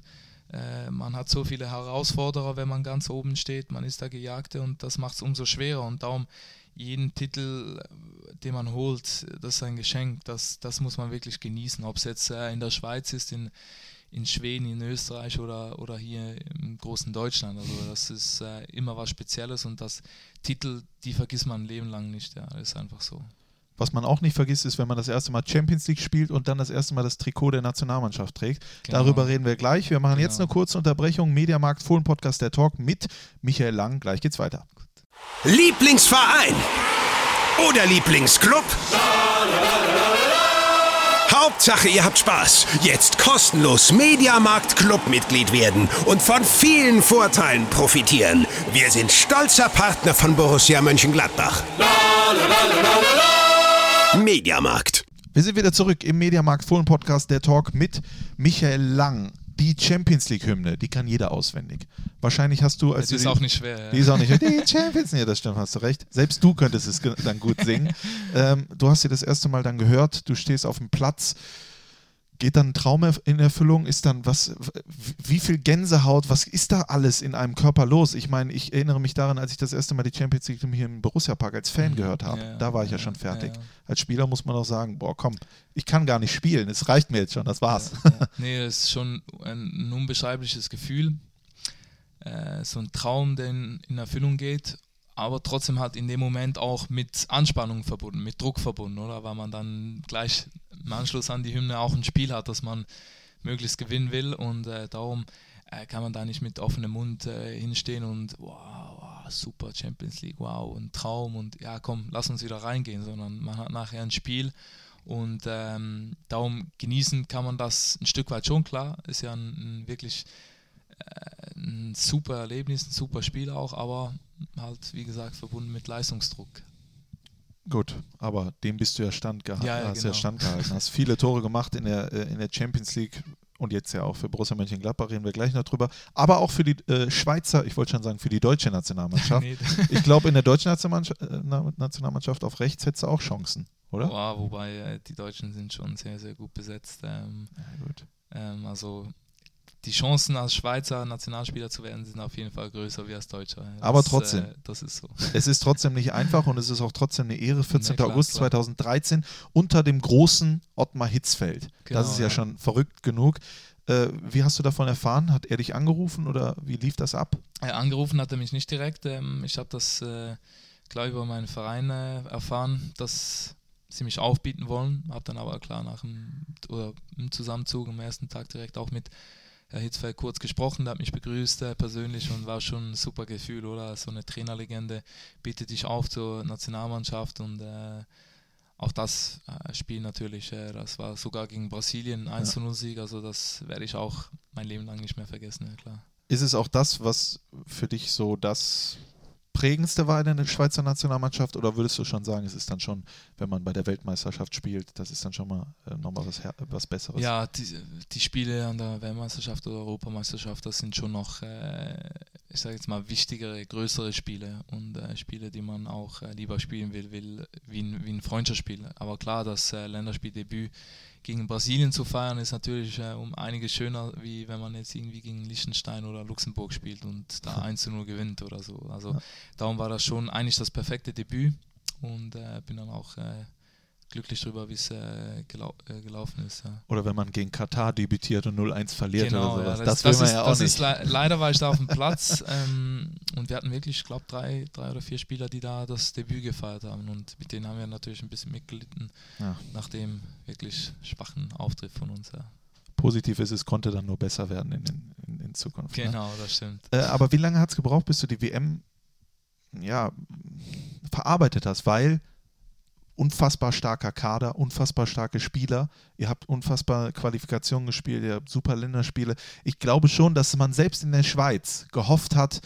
Äh, man hat so viele Herausforderer, wenn man ganz oben steht. Man ist der Gejagte und das macht es umso schwerer. Und darum jeden Titel, den man holt, das ist ein Geschenk. Das, das muss man wirklich genießen. Ob es jetzt äh, in der Schweiz ist, in in Schweden, in Österreich oder, oder hier im großen Deutschland. Also das ist äh, immer was Spezielles und das Titel, die vergisst man ein Leben lang nicht. Ja, das ist einfach so. Was man auch nicht vergisst, ist, wenn man das erste Mal Champions League spielt und dann das erste Mal das Trikot der Nationalmannschaft trägt. Genau. Darüber reden wir gleich. Wir machen genau. jetzt eine kurze Unterbrechung. Mediamarkt Fohlen Podcast der Talk mit Michael Lang. Gleich geht's weiter. Lieblingsverein oder Lieblingsclub? Hauptsache, ihr habt Spaß. Jetzt kostenlos Mediamarkt Clubmitglied werden und von vielen Vorteilen profitieren. Wir sind stolzer Partner von Borussia Mönchengladbach. Mediamarkt. Wir sind wieder zurück im Mediamarkt Fohlen Podcast, der Talk mit Michael Lang. Die Champions League Hymne, die kann jeder auswendig. Wahrscheinlich hast du als Das ist die- auch nicht schwer. Ja. Die ist auch nicht. Die Champions League, das stimmt, hast du recht. Selbst du könntest es dann gut singen. ähm, du hast sie das erste Mal dann gehört, du stehst auf dem Platz. Geht dann ein Traum in Erfüllung? Ist dann was, wie viel Gänsehaut, was ist da alles in einem Körper los? Ich meine, ich erinnere mich daran, als ich das erste Mal die Champions League hier im Borussia Park als Fan gehört habe. Mhm. Ja, da war ich ja ja, schon fertig. ja. Als Spieler muss man auch sagen, boah, komm, ich kann gar nicht spielen, es reicht mir jetzt schon, das war's. Ja. Nee, das ist schon ein, ein unbeschreibliches Gefühl. Äh, so ein Traum, der in, in Erfüllung geht, aber trotzdem halt in dem Moment auch mit Anspannung verbunden, mit Druck verbunden, oder? Weil man dann gleich im Anschluss an die Hymne auch ein Spiel hat, das man möglichst gewinnen will und äh, darum äh, kann man da nicht mit offenem Mund äh, hinstehen und wow, wow, super Champions League, wow, ein Traum und ja komm, lass uns wieder reingehen, sondern man hat nachher ein Spiel und ähm, darum genießen kann man das ein Stück weit schon, klar. Ist ja ein, ein wirklich äh, ein super Erlebnis, ein super Spiel auch, aber halt, wie gesagt, verbunden mit Leistungsdruck. Gut, aber dem bist du ja standgehalten, Ja, ja, hast ja genau. standgehalten, hast viele Tore gemacht in der, äh, in der Champions League und jetzt ja auch für Borussia Mönchengladbach reden wir gleich noch drüber, aber auch für die äh, Schweizer, ich wollte schon sagen, für die deutsche Nationalmannschaft. Nee, Ich glaube, in der deutschen Nationalmannschaft, äh, Na- Nationalmannschaft auf rechts hättest du auch Chancen, oder? wow, wobei äh, die Deutschen sind schon sehr, sehr gut besetzt. Ähm, Ja, gut. ähm, also die Chancen als Schweizer Nationalspieler zu werden, sind auf jeden Fall größer wie als Deutscher. Das, Aber trotzdem. Äh, das ist so. Es ist trotzdem nicht einfach und es ist auch trotzdem eine Ehre. 14. Ja, klar, August klar. 2013 unter dem großen Ottmar Hitzfeld. Genau, das ist ja, ja. schon verrückt genug. Äh, wie hast du davon erfahren? Hat er dich angerufen oder wie lief das ab? Äh, angerufen hat er mich nicht direkt. Ähm, ich habe das äh, klar über meinen Verein äh, erfahren, dass sie mich aufbieten wollen. Habe dann aber klar nach dem, oder im Zusammenzug am ersten Tag direkt auch mit Herr Hitzfeld kurz gesprochen, der hat mich begrüßt äh, persönlich und war schon ein super Gefühl, oder? So eine Trainerlegende bietet dich auf zur Nationalmannschaft und äh, auch das äh, Spiel natürlich, äh, das war sogar gegen Brasilien 1-0-Sieg, also das werde ich auch mein Leben lang nicht mehr vergessen, ja klar. Ist es auch das, was für dich so das prägendste war in der Schweizer Nationalmannschaft oder würdest du schon sagen, es ist dann schon, wenn man bei der Weltmeisterschaft spielt, das ist dann schon mal äh, nochmal was, her- was Besseres? Ja, die, die Spiele an der Weltmeisterschaft oder Europameisterschaft, das sind schon noch, äh, ich sage jetzt mal, wichtigere, größere Spiele und äh, Spiele, die man auch äh, lieber spielen will, will wie, ein, wie ein Freundschaftsspiel. Aber klar, das äh, Länderspieldebüt gegen Brasilien zu feiern, ist natürlich äh, um einiges schöner, wie wenn man jetzt irgendwie gegen Liechtenstein oder Luxemburg spielt und da 1 zu 0 gewinnt oder so. Also Ja. darum war das schon eigentlich das perfekte Debüt und äh, bin dann auch äh, glücklich darüber, wie es äh, gelau äh, gelaufen ist. Ja. Oder wenn man gegen Katar debütiert und 0-1 verliert oder Genau, ja, sowas. das, das, will das man ist, ja auch das nicht. Le leider war ich da auf dem Platz ähm, und wir hatten wirklich, ich glaube, drei, drei oder vier Spieler, die da das Debüt gefeiert haben und mit denen haben wir natürlich ein bisschen mitgelitten Ja. nach dem wirklich schwachen Auftritt von uns. Ja. Positiv ist, es konnte dann nur besser werden in, in, in, Zukunft. Ne? Genau, das stimmt. Äh, aber wie lange hat es gebraucht, bis du die WM ja, verarbeitet hast? Weil unfassbar starker Kader, unfassbar starke Spieler, ihr habt unfassbar Qualifikationen gespielt, ihr habt super Länderspiele. Ich glaube schon, dass man selbst in der Schweiz gehofft hat,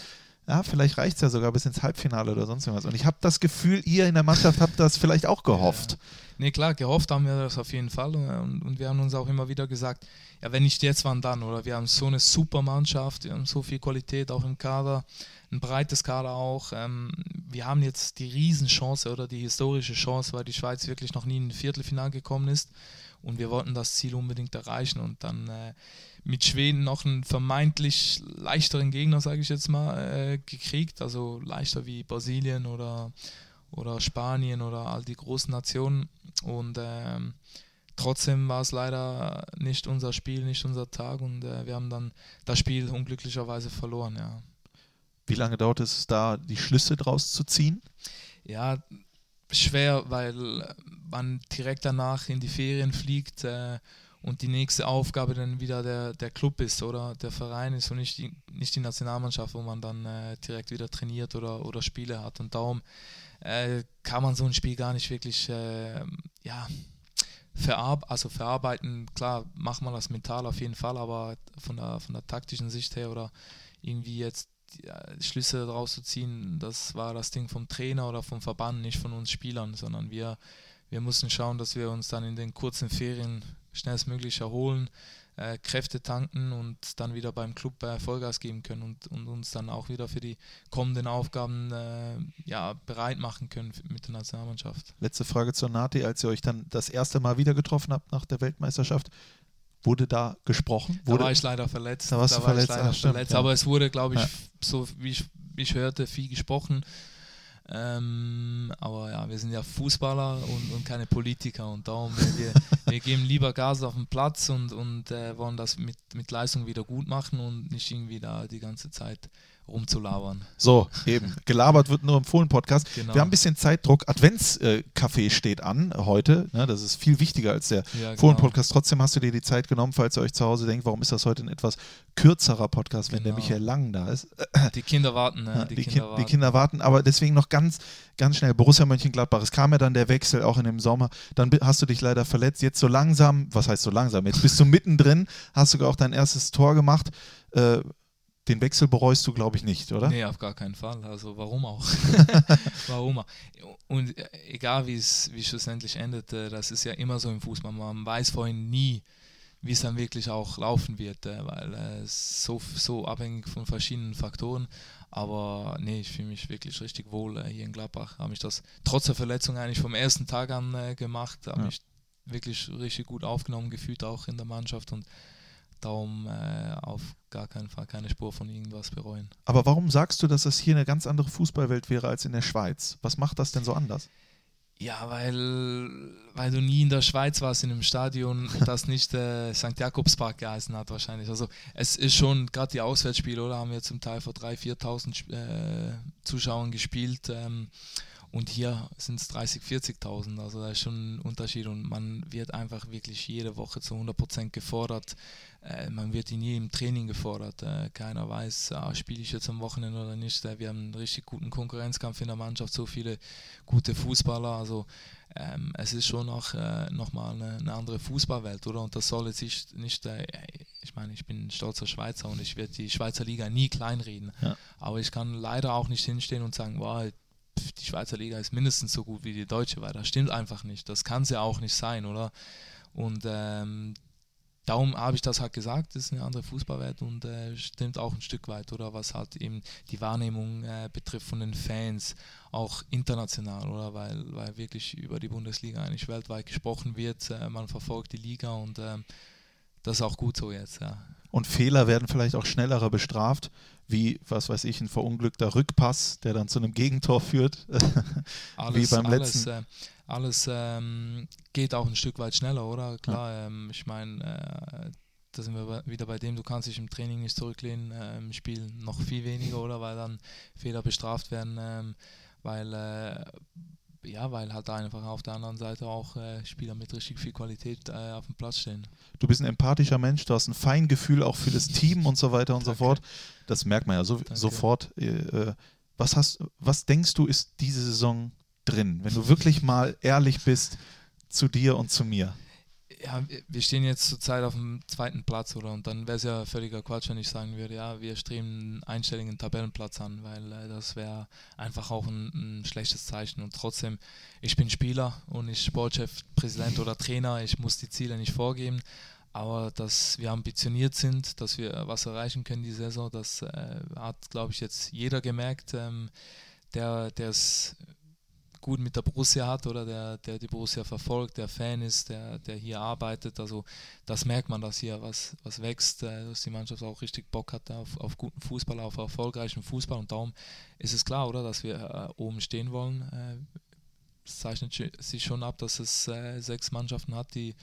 ja, vielleicht reicht es ja sogar bis ins Halbfinale oder sonst irgendwas. Und ich habe das Gefühl, ihr in der Mannschaft habt das vielleicht auch gehofft. Nee, klar, gehofft haben wir das auf jeden Fall und, und wir haben uns auch immer wieder gesagt, ja, wenn nicht jetzt, wann dann? Oder wir haben so eine super Mannschaft, wir haben so viel Qualität auch im Kader, ein breites Kader auch. Ähm, wir haben jetzt die Riesenchance oder die historische Chance, weil die Schweiz wirklich noch nie in ein Viertelfinale gekommen ist und wir wollten das Ziel unbedingt erreichen und dann äh, mit Schweden noch einen vermeintlich leichteren Gegner, sage ich jetzt mal, äh, gekriegt, also leichter wie Brasilien oder, oder Spanien oder all die großen Nationen und ähm, trotzdem war es leider nicht unser Spiel, nicht unser Tag und äh, wir haben dann das Spiel unglücklicherweise verloren, ja. Wie lange dauert es da, die Schlüsse draus zu ziehen? Ja, schwer, weil man direkt danach in die Ferien fliegt äh, und die nächste Aufgabe dann wieder der, der Club ist oder der Verein ist und nicht die, nicht die Nationalmannschaft, wo man dann äh, direkt wieder trainiert oder, oder Spiele hat. Und darum äh, kann man so ein Spiel gar nicht wirklich äh, ja, verarb also verarbeiten, klar, macht man das mental auf jeden Fall, aber von der, von der taktischen Sicht her oder irgendwie jetzt Schlüsse daraus zu ziehen, das war das Ding vom Trainer oder vom Verband, nicht von uns Spielern, sondern wir, wir mussten schauen, dass wir uns dann in den kurzen Ferien schnellstmöglich erholen, äh, Kräfte tanken und dann wieder beim Club äh, Vollgas geben können und, und, uns dann auch wieder für die kommenden Aufgaben äh, ja, bereit machen können mit der Nationalmannschaft. Letzte Frage zur Nati, als ihr euch dann das erste Mal wieder getroffen habt nach der Weltmeisterschaft. Wurde da gesprochen? Wurde, da war ich leider verletzt. Da warst da du verletzt, ich leider ah, stimmt, verletzt. ja. Aber es wurde, glaube ich, Ja. so wie ich, wie ich hörte, viel gesprochen. Ähm, aber ja, wir sind ja Fußballer und, und keine Politiker und darum, wir, wir, wir geben lieber Gas auf den Platz und, und äh, wollen das mit, mit Leistung wieder gut machen und nicht irgendwie da die ganze Zeit rumzulabern. So, eben. Gelabert wird nur im Fohlen-Podcast. Genau. Wir haben ein bisschen Zeitdruck. Adventskaffee steht an heute. Ne, das ist viel wichtiger als der Ja, genau. Fohlen-Podcast. Trotzdem hast du dir die Zeit genommen, falls ihr euch zu Hause denkt, warum ist das heute ein etwas kürzerer Podcast, wenn der Genau. Michael Lang da ist. Die Kinder warten, ne? Ja, die, die, Kinder warten. die Kinder warten, aber deswegen noch ganz, ganz schnell. Borussia Mönchengladbach. Es kam ja dann der Wechsel auch in dem Sommer. Dann hast du dich leider verletzt. Jetzt so langsam, was heißt so langsam? Jetzt bist du mittendrin, hast sogar auch dein erstes Tor gemacht. Äh, den Wechsel bereust du, glaube ich, nicht, oder? Nee, auf gar keinen Fall. Also warum auch? warum auch? Und äh, egal wie es wie schlussendlich endet, äh, das ist ja immer so im Fußball. Man weiß vorhin nie, wie es dann wirklich auch laufen wird, äh, weil es so, so abhängig von verschiedenen Faktoren. Aber nee, ich fühle mich wirklich richtig wohl hier in Gladbach. Habe mich das trotz der Verletzung eigentlich vom ersten Tag an gemacht. Habe Ja. mich wirklich richtig gut aufgenommen gefühlt, auch in der Mannschaft. Und darum auf gar keinen Fall keine Spur von irgendwas bereuen. Aber warum sagst du, dass das hier eine ganz andere Fußballwelt wäre als in der Schweiz? Was macht das denn so anders? Ja, weil, weil du nie in der Schweiz warst, in einem Stadion, das nicht äh, St. Jakobspark geheißen hat wahrscheinlich. Also es ist schon, gerade die Auswärtsspiele, oder, haben wir zum Teil vor 3.000, 4.000 äh, Zuschauern gespielt ähm, und hier sind es 30.000, 40.000. Also da ist schon ein Unterschied und man wird einfach wirklich jede Woche zu 100% gefordert. Äh, man wird nie im Training gefordert. Äh, keiner weiß, ah, spiele ich jetzt am Wochenende oder nicht. Äh, wir haben einen richtig guten Konkurrenzkampf in der Mannschaft, so viele gute Fußballer. Also ähm, es ist schon auch äh, nochmal eine, eine andere Fußballwelt, oder? Und das soll jetzt nicht, nicht äh, ich meine, ich bin ein stolzer Schweizer und ich werde die Schweizer Liga nie kleinreden. Ja. Aber ich kann leider auch nicht hinstehen und sagen, wow, die Schweizer Liga ist mindestens so gut wie die deutsche, weil das stimmt einfach nicht. Das kann sie auch nicht sein, oder? Und ähm, darum habe ich das halt gesagt, das ist eine andere Fußballwelt und äh, stimmt auch ein Stück weit, oder was halt eben die Wahrnehmung äh, betrifft von den Fans, auch international, oder weil, weil wirklich über die Bundesliga eigentlich weltweit gesprochen wird, äh, man verfolgt die Liga und ähm, das ist auch gut so jetzt, ja. Und Fehler werden vielleicht auch schneller bestraft, wie, was weiß ich, ein verunglückter Rückpass, der dann zu einem Gegentor führt. alles, beim alles, letzten. Äh, alles ähm, geht auch ein Stück weit schneller, oder? Klar, ähm, ich meine, äh, da sind wir wieder bei dem, du kannst dich im Training nicht zurücklehnen, äh, im Spiel noch viel weniger, oder? Weil dann Fehler bestraft werden, ähm, weil, äh, ja, weil halt einfach auf der anderen Seite auch äh, Spieler mit richtig viel Qualität äh, auf dem Platz stehen. Du bist ein empathischer Mensch, du hast ein Feingefühl auch für das Team und so weiter und so Danke. fort. Das merkt man ja so, sofort. Äh, äh, was, hast, was denkst du, ist diese Saison drin? Wenn du wirklich mal ehrlich bist zu dir und zu mir. Ja, wir- stehen jetzt zurzeit auf dem zweiten Platz, oder? Und dann wäre es ja völliger Quatsch, wenn ich sagen würde, ja, wir streben einen einstelligen Tabellenplatz an, weil äh, das wäre einfach auch ein, ein schlechtes Zeichen. Und trotzdem, ich bin Spieler und nicht Sportchef, Präsident oder Trainer, ich muss die Ziele nicht vorgeben. Aber dass wir ambitioniert sind, dass wir was erreichen können die Saison, das äh, hat, glaube ich, jetzt jeder gemerkt, ähm, der es gut mit der Borussia hat oder der, der die Borussia verfolgt, der Fan ist, der, der hier arbeitet. Also das merkt man, dass hier was, was wächst, äh, dass die Mannschaft auch richtig Bock hat auf, auf guten Fußball, auf erfolgreichen Fußball und darum ist es klar, oder, dass wir äh, oben stehen wollen. Äh, es zeichnet schi- sich schon ab, dass es äh, sechs Mannschaften hat, die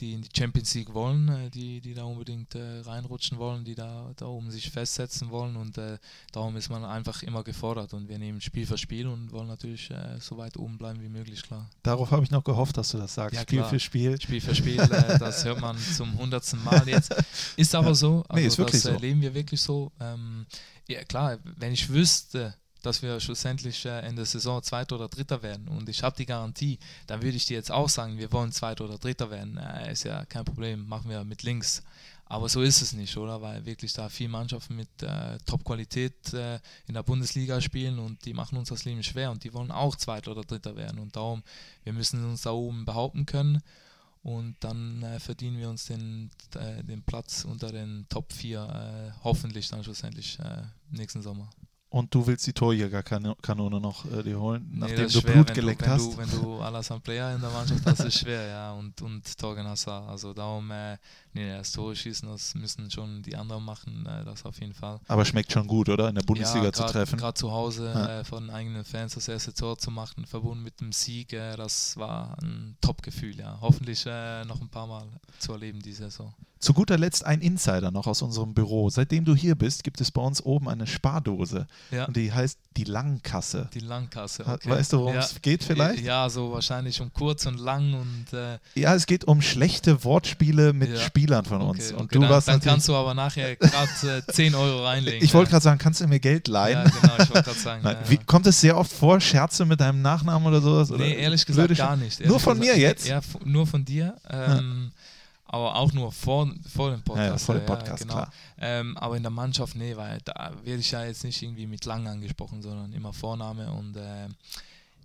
die in die Champions League wollen, äh, die, die da unbedingt äh, reinrutschen wollen, die da, da oben sich festsetzen wollen und äh, darum ist man einfach immer gefordert und wir nehmen Spiel für Spiel und wollen natürlich äh, so weit oben bleiben wie möglich, klar. Darauf habe ich noch gehofft, dass du das sagst. Ja, Spiel klar. für Spiel. Spiel für Spiel, äh, das hört man zum hundertsten Mal jetzt. Ist aber so, also Nee, ist wirklich das so. leben wir wirklich so. Ähm, ja klar, wenn ich wüsste, dass wir schlussendlich äh, in der Saison Zweiter oder Dritter werden und ich habe die Garantie, dann würde ich dir jetzt auch sagen, wir wollen Zweiter oder Dritter werden. Äh, ist ja kein Problem, machen wir mit links. Aber so ist es nicht, oder? Weil wirklich da viele Mannschaften mit äh, Top-Qualität äh, in der Bundesliga spielen und die machen uns das Leben schwer und die wollen auch Zweiter oder Dritter werden. Und darum, wir müssen uns da oben behaupten können und dann äh, verdienen wir uns den, äh, den Platz unter den Top 4, äh, hoffentlich dann schlussendlich äh, nächsten Sommer. Und du willst die Torjägerkanone noch äh, dir holen, Nee, nachdem du schwer, Blut wenn geleckt du, wenn hast? Du, wenn du Alassane Player in der Mannschaft hast, ist es schwer, ja. Und, und Torgen Hazard. Also darum, äh, nee, das Tore schießen, das müssen schon die anderen machen, äh, das auf jeden Fall. Aber schmeckt schon gut, oder? In der Bundesliga ja, zu treffen. Gerade zu Hause Ja. äh, von eigenen Fans das erste Tor zu machen, verbunden mit dem Sieg, äh, das war ein Top-Gefühl, ja. Hoffentlich äh, noch ein paar Mal zu erleben diese Saison. Zu guter Letzt ein Insider noch aus unserem Büro. Seitdem du hier bist, gibt es bei uns oben eine Spardose. Ja. Und die heißt die Langkasse. Die Langkasse. Okay. weißt du, worum ja. es geht vielleicht? Ja, so wahrscheinlich um kurz und lang und äh, Ja, es geht um schlechte Wortspiele mit Ja. Spielern von uns. okay, Und okay, du dann, warst dann kannst du aber nachher gerade äh, 10 Euro reinlegen. Ich wollte ja. gerade sagen, kannst du mir Geld leihen? Ja, genau, ich wollte gerade sagen. Nein, ja, wie, ja. kommt es sehr oft vor, Scherze mit deinem Nachnamen oder sowas? Oder Nee, ehrlich gesagt blöde gar nicht. Nur von gesagt. mir jetzt? Ja, nur von dir. Ähm, Aber auch nur vor, vor dem Podcast. Ja, ja, vor dem ja, Podcast, genau. klar. Ähm, aber in der Mannschaft, nee, weil da werde ich ja jetzt nicht irgendwie mit lang angesprochen, sondern immer Vorname und äh,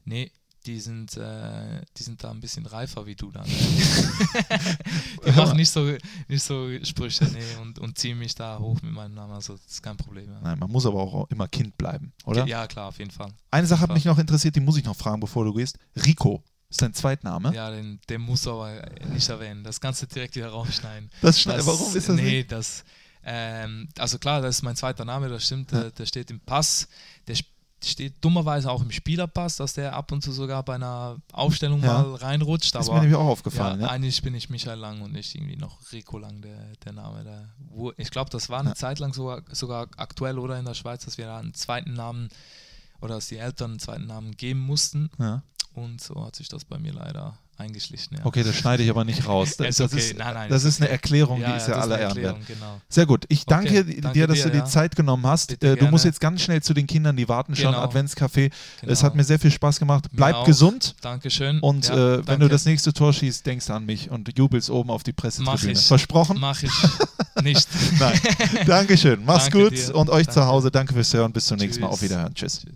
nee, die sind, äh, die sind da ein bisschen reifer wie du dann. die machen nicht so, nicht so Sprüche nee, und, und ziehen mich da hoch mit meinem Namen, also das ist kein Problem. Ja. Nein, man muss aber auch immer Kind bleiben, oder? Ja, klar, auf jeden Fall. Eine Sache hat mich noch interessiert, die muss ich noch fragen, bevor du gehst. Rico ist dein Zweitname. Ja, den, den muss du aber nicht erwähnen. Das kannst du direkt wieder rausschneiden. Das schneid- warum ist das Nee, nicht? das. Ähm, also klar, das ist mein zweiter Name, das stimmt. Ja. Der, der steht im Pass. Der steht dummerweise auch im Spielerpass, dass der ab und zu sogar bei einer Aufstellung Ja. mal reinrutscht. ist mir nämlich auch ja, aufgefallen. Ja, eigentlich bin ich Michael Lang und nicht irgendwie noch Rico Lang, der, der Name. Der, wo, ich glaube, das war eine Ja. Zeit lang sogar, sogar aktuell oder in der Schweiz, dass wir da einen zweiten Namen oder dass die Eltern einen zweiten Namen geben mussten. Ja. Und so hat sich das bei mir leider eingeschlichen. Ja. Okay, das schneide ich aber nicht raus. Das, okay. ist, Nein, nein, das ist eine Erklärung, die ist ja das aller Ehren wert. Genau. Sehr gut. Ich danke Okay, dir, danke dass dir, du die ja. Zeit genommen hast. Bitte Äh, du musst gerne. jetzt ganz schnell zu den Kindern, die warten schon. Genau. Adventscafé. Genau. Es hat mir sehr viel Spaß gemacht. Bleib gesund. Dankeschön. Und Ja, äh, wenn danke. du das nächste Tor schießt, denkst du an mich und jubelst oben auf die Pressetribüne. ich. Versprochen? Mach ich nicht. Nein. Dankeschön. Mach's Danke gut dir. und euch zu. Hause. Danke fürs Hören. Bis zum nächsten Mal. Auf Wiederhören. Tschüss.